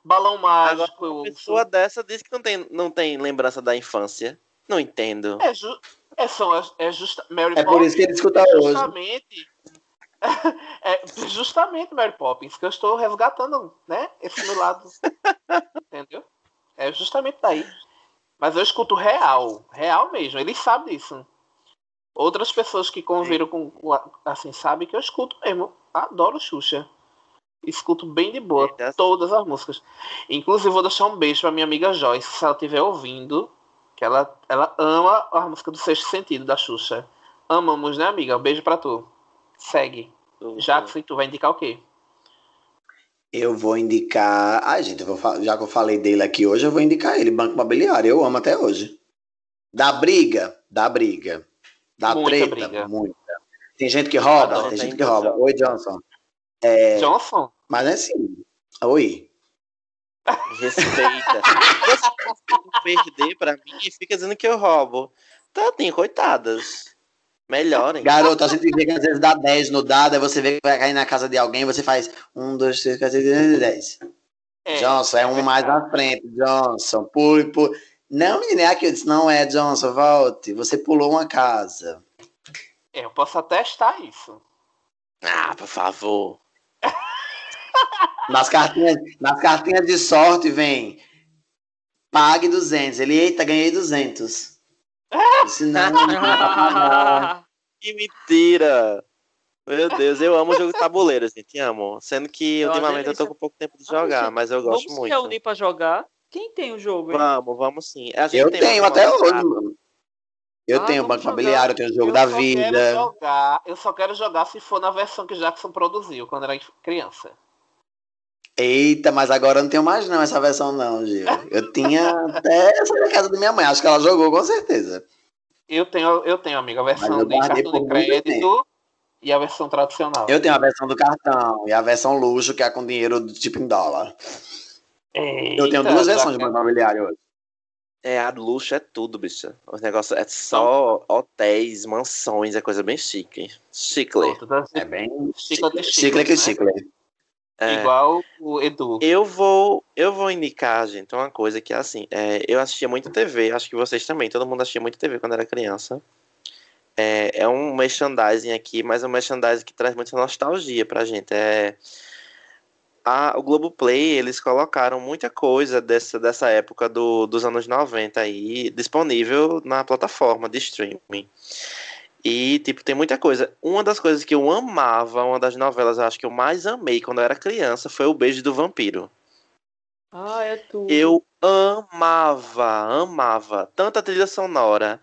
A: Balão mágico. Agora,
B: uma pessoa dessa diz que não tem, não tem lembrança da infância. Não entendo.
A: É, ju é, são, é justa Mary
D: É Poppins, por isso que ele escuta
A: justamente, hoje. é justamente Mary Poppins que eu estou resgatando, né? Esse meu lado. Entendeu? É justamente daí. Mas eu escuto real, real mesmo. Ele sabe disso. Outras pessoas que conviveram com, assim, sabem que eu escuto mesmo. Adoro Xuxa escuto bem de boa é, todas as músicas. Inclusive, vou deixar um beijo pra minha amiga Joyce, se ela estiver ouvindo, que ela, ela ama a música do Sexto Sentido, da Xuxa. Amamos, né, amiga? Um beijo pra tu. Segue. Uhum. Jackson, tu vai indicar o quê?
D: Eu vou indicar. Ai, gente, eu vou... já que eu falei dele aqui hoje, eu vou indicar ele, Banco Imobiliário. Eu amo até hoje. Dá briga, dá briga. Dá muita treta, briga. muita. Tem gente que rouba, Adoro, tem gente que rouba. Oi, Johnson. É...
A: Johnson?
D: Mas é assim. Oi.
B: Respeita. Você perder pra mim e fica dizendo que eu roubo. Tá, tem coitadas. Melhorem.
D: Garoto, a gente vê que às vezes dá 10 no dado, aí você vê que vai cair na casa de alguém, você faz 1, 2, 3, 4, 5, 6, 10. Johnson, é um mais à frente, Johnson. Pule, pule. Não, menina, é aqui. Eu disse, não é, Johnson, volte. Você pulou uma casa.
A: Eu posso atestar isso.
B: Ah, por favor.
D: Nas cartinhas, nas cartinhas de sorte vem pague 200. Ele, eita, ganhei 200.
B: Disse, não, que mentira. Meu Deus, eu amo o jogo de tabuleiro, gente, amo. Sendo que eu ultimamente eu tô com pouco tempo de jogar, mas eu gosto
C: vamos
B: muito.
C: Vamos se reunir pra jogar? Quem tem o jogo? Hein?
B: Vamos, vamos sim.
D: eu tenho até hoje, mano. Eu ah, tenho o Banco Imobiliário, eu tenho o Jogo eu da Vida.
A: Jogar, eu só quero jogar se for na versão que Jackson produziu quando era criança.
D: Eita, mas agora eu não tenho mais não essa versão não, Gil. Eu tinha até essa na casa da minha mãe, acho que ela jogou com certeza.
A: Eu tenho, eu tenho, amiga, a versão de cartão de crédito e a versão tradicional.
D: Eu tenho a versão do cartão e a versão luxo, que é com dinheiro tipo em dólar. Eita, eu tenho duas versões de banco imobiliário hoje.
B: É, a luxo é tudo, bicho. Os negócios é só hotéis, mansões, é coisa bem chique. Chicle.
D: É bem chicle, chicle que chicle.
A: É, Igual o Edu.
B: Eu vou, eu vou indicar, gente, uma coisa que é assim. É, eu assistia muito TV, acho que vocês também. Todo mundo assistia muito TV quando era criança. É, é um merchandising aqui, mas é um merchandising que traz muita nostalgia pra gente. É a, o Globoplay, eles colocaram muita coisa dessa, dessa época do, dos anos 90 aí disponível na plataforma de streaming. E, tipo, tem muita coisa. Uma das coisas que eu amava, uma das novelas, eu acho que eu mais amei quando eu era criança, foi O Beijo do Vampiro.
C: Ah, é tudo.
B: Eu amava, amava. Tanto a trilha sonora,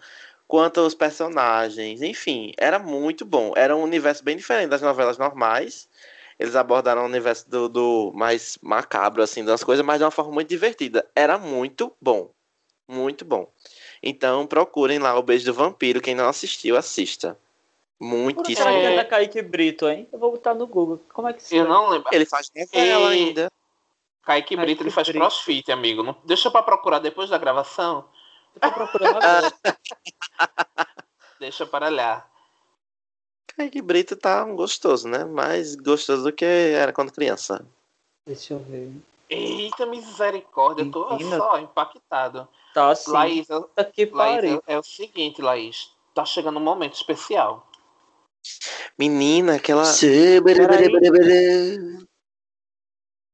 B: quanto aos personagens. Enfim, era muito bom. Era um universo bem diferente das novelas normais. Eles abordaram o universo do, do mais macabro, assim, das coisas, mas de uma forma muito divertida. Era muito bom. Muito bom. Então procurem lá o Beijo do Vampiro. Quem não assistiu, assista. Muitíssimo.
C: É da Kaique Brito, hein? Eu vou botar no Google. Como é que se
A: Eu não lembro.
B: Ele faz novela
A: E-
B: ainda.
A: Kaique Brito, ele faz
C: Brito.
A: crossfit, amigo. Não... Deixa pra procurar depois da gravação.
C: Eu tô procurando agora.
A: Deixa para olhar.
B: Kaique Brito tá um gostoso, né? Mais gostoso do que era quando criança.
C: Deixa eu ver.
A: Eita, misericórdia, eu tô
C: Menina.
A: só impactado.
C: Tá assim.
A: Laís, é-
C: Puta que
A: Laís é, é o seguinte, Laís. Tá chegando um momento especial.
B: Menina, aquela.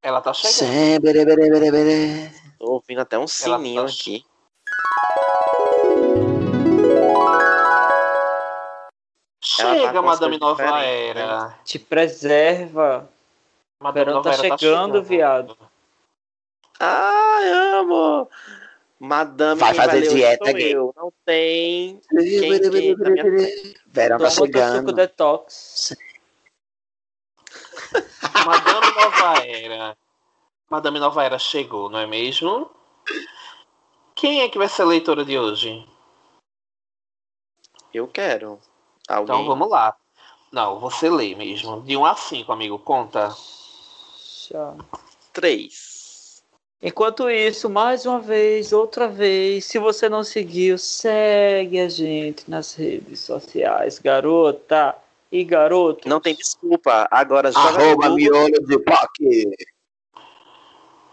A: Ela tá chegando.
B: Tô ouvindo até um sininho
A: tá-
B: aqui. Tá
A: Chega,
B: umas
A: Madame Nova
B: diferentes, né?
A: Era.
C: Te preserva.
A: Madame
C: Verão tá
A: Nova Era
C: chegando, viado.
B: Ai, amo! Madame
D: Vai fazer
B: hoje
D: dieta, gay.
B: eu. Não tem. Quem, quem na minha
D: Verão tá chegando.
C: detox.
A: Madame Nova Era. Madame Nova Era chegou, não é mesmo? Quem é que vai ser a leitora de hoje?
B: Eu quero. Alguém.
A: Então vamos lá. Não, você lê mesmo. De 1 a 5, amigo, conta.
C: Já.
B: Três.
C: Enquanto isso, mais uma vez, outra vez, se você não seguiu, segue a gente nas redes sociais, garota e garoto.
B: Não tem desculpa. Agora joga no
D: Arroba
B: Google.
D: miolo de POC.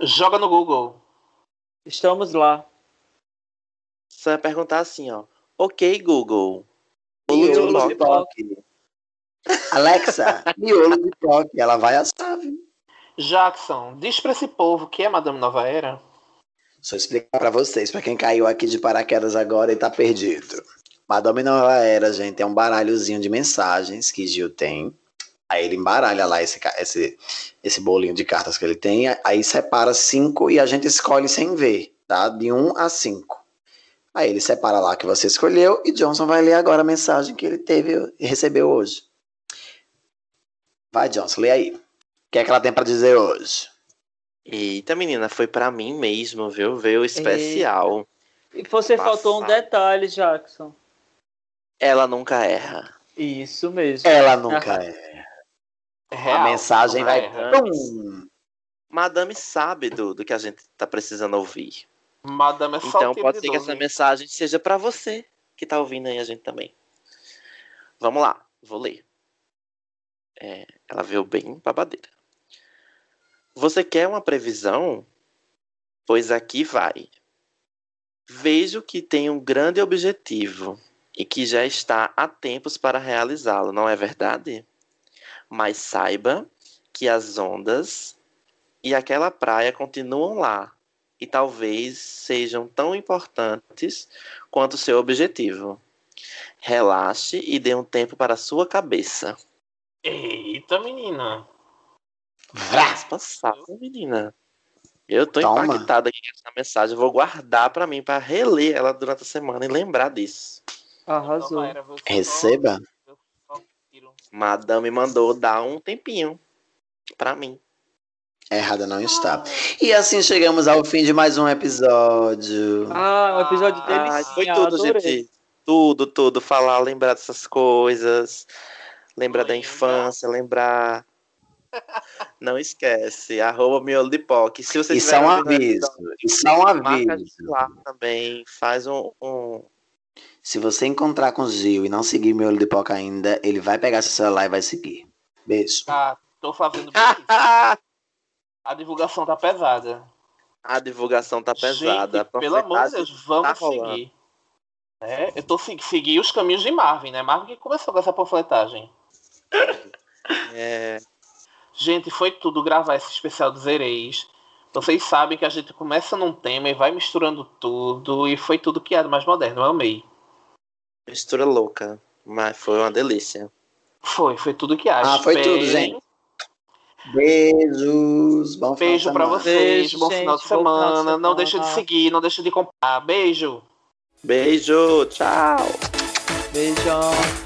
A: Joga no Google.
C: Estamos lá.
B: Você vai perguntar assim, ó. Ok, Google.
D: Miolo de POC. Alexa, miolo de POC. Ela vai assar, viu?
A: Jackson, diz pra esse povo que é Madame Nova Era.
D: Só explicar pra vocês, pra quem caiu aqui de paraquedas agora e tá perdido. Madame Nova Era, gente, é um baralhozinho de mensagens que Gil tem. Aí ele embaralha lá esse, esse, esse bolinho de cartas que ele tem, aí separa cinco e a gente escolhe sem ver, tá? De um a cinco. Aí ele separa lá que você escolheu e Johnson vai ler agora a mensagem que ele teve e recebeu hoje. Vai, Johnson, lê aí. O que é que ela tem pra dizer hoje?
B: Eita, menina, foi pra mim mesmo, viu? Veio especial.
C: E você faltou um detalhe, Jackson.
B: Ela nunca erra.
C: Isso mesmo.
D: Ela nunca é.
A: É real,
D: a mensagem vai.
A: erra.
D: Pum!
B: Madame sabe do, do que a gente tá precisando ouvir.
A: Madame é só
B: Então pode
A: de
B: ser que essa mensagem seja pra você que tá ouvindo aí a gente também. Vamos lá, vou ler. É, ela veio bem babadeira. Você quer uma previsão? Pois aqui vai. Vejo que tem um grande objetivo e que já está há tempos para realizá-lo, não é verdade? Mas saiba que as ondas e aquela praia continuam lá e talvez sejam tão importantes quanto seu objetivo. Relaxe e dê um tempo para a sua cabeça.
A: Eita, menina.
D: Vrá!
B: Menina. Eu tô
D: Toma.
B: impactada aqui com essa mensagem. Eu vou guardar para mim para reler ela durante a semana e lembrar disso.
C: Arrasou.
D: Receba.
B: Madame mandou dar um tempinho para mim.
D: Errada não está. E assim chegamos ao fim de mais um episódio.
C: Ah, um episódio
A: Ah.
B: Ai, foi tudo,
C: adorei.
B: gente. Tudo, tudo. Falar, lembrar dessas coisas. Lembrar da infância, lembrar. Não esquece. Arroba miolo de POC. Se você
D: Isso
B: tiver
D: é um aviso.
B: episódio,
D: Isso é um aviso.
B: lá também. Faz um. um...
D: Se você encontrar com o Gil e não seguir meu olho de poca ainda, ele vai pegar seu celular e vai seguir. Beijo.
A: Ah, tô fazendo. A divulgação tá pesada.
B: a divulgação tá pesada.
A: Gente, pelo amor de Deus, vamos
B: tá
A: seguir. É, eu tô segui seguir os caminhos de Marvin, né? Marvin que começou com essa panfletagem.
B: É,
A: Gente, foi tudo gravar esse especial dos Ereis. Vocês sabem que a gente começa num tema e vai misturando tudo. E foi tudo que há de mais moderno. Eu amei.
B: mistura louca. Mas foi uma delícia.
A: Foi, foi tudo que há.
D: Ah, foi
A: Esperem.
D: tudo, gente. Beijos. Bom final
A: Beijo
D: semana.
A: vocês.
C: Beijo,
A: bom
C: gente,
A: final de
C: bom final de
A: semana. Não deixa de seguir, não deixa de comprar. Beijo.
B: Beijo, tchau.
C: Beijão.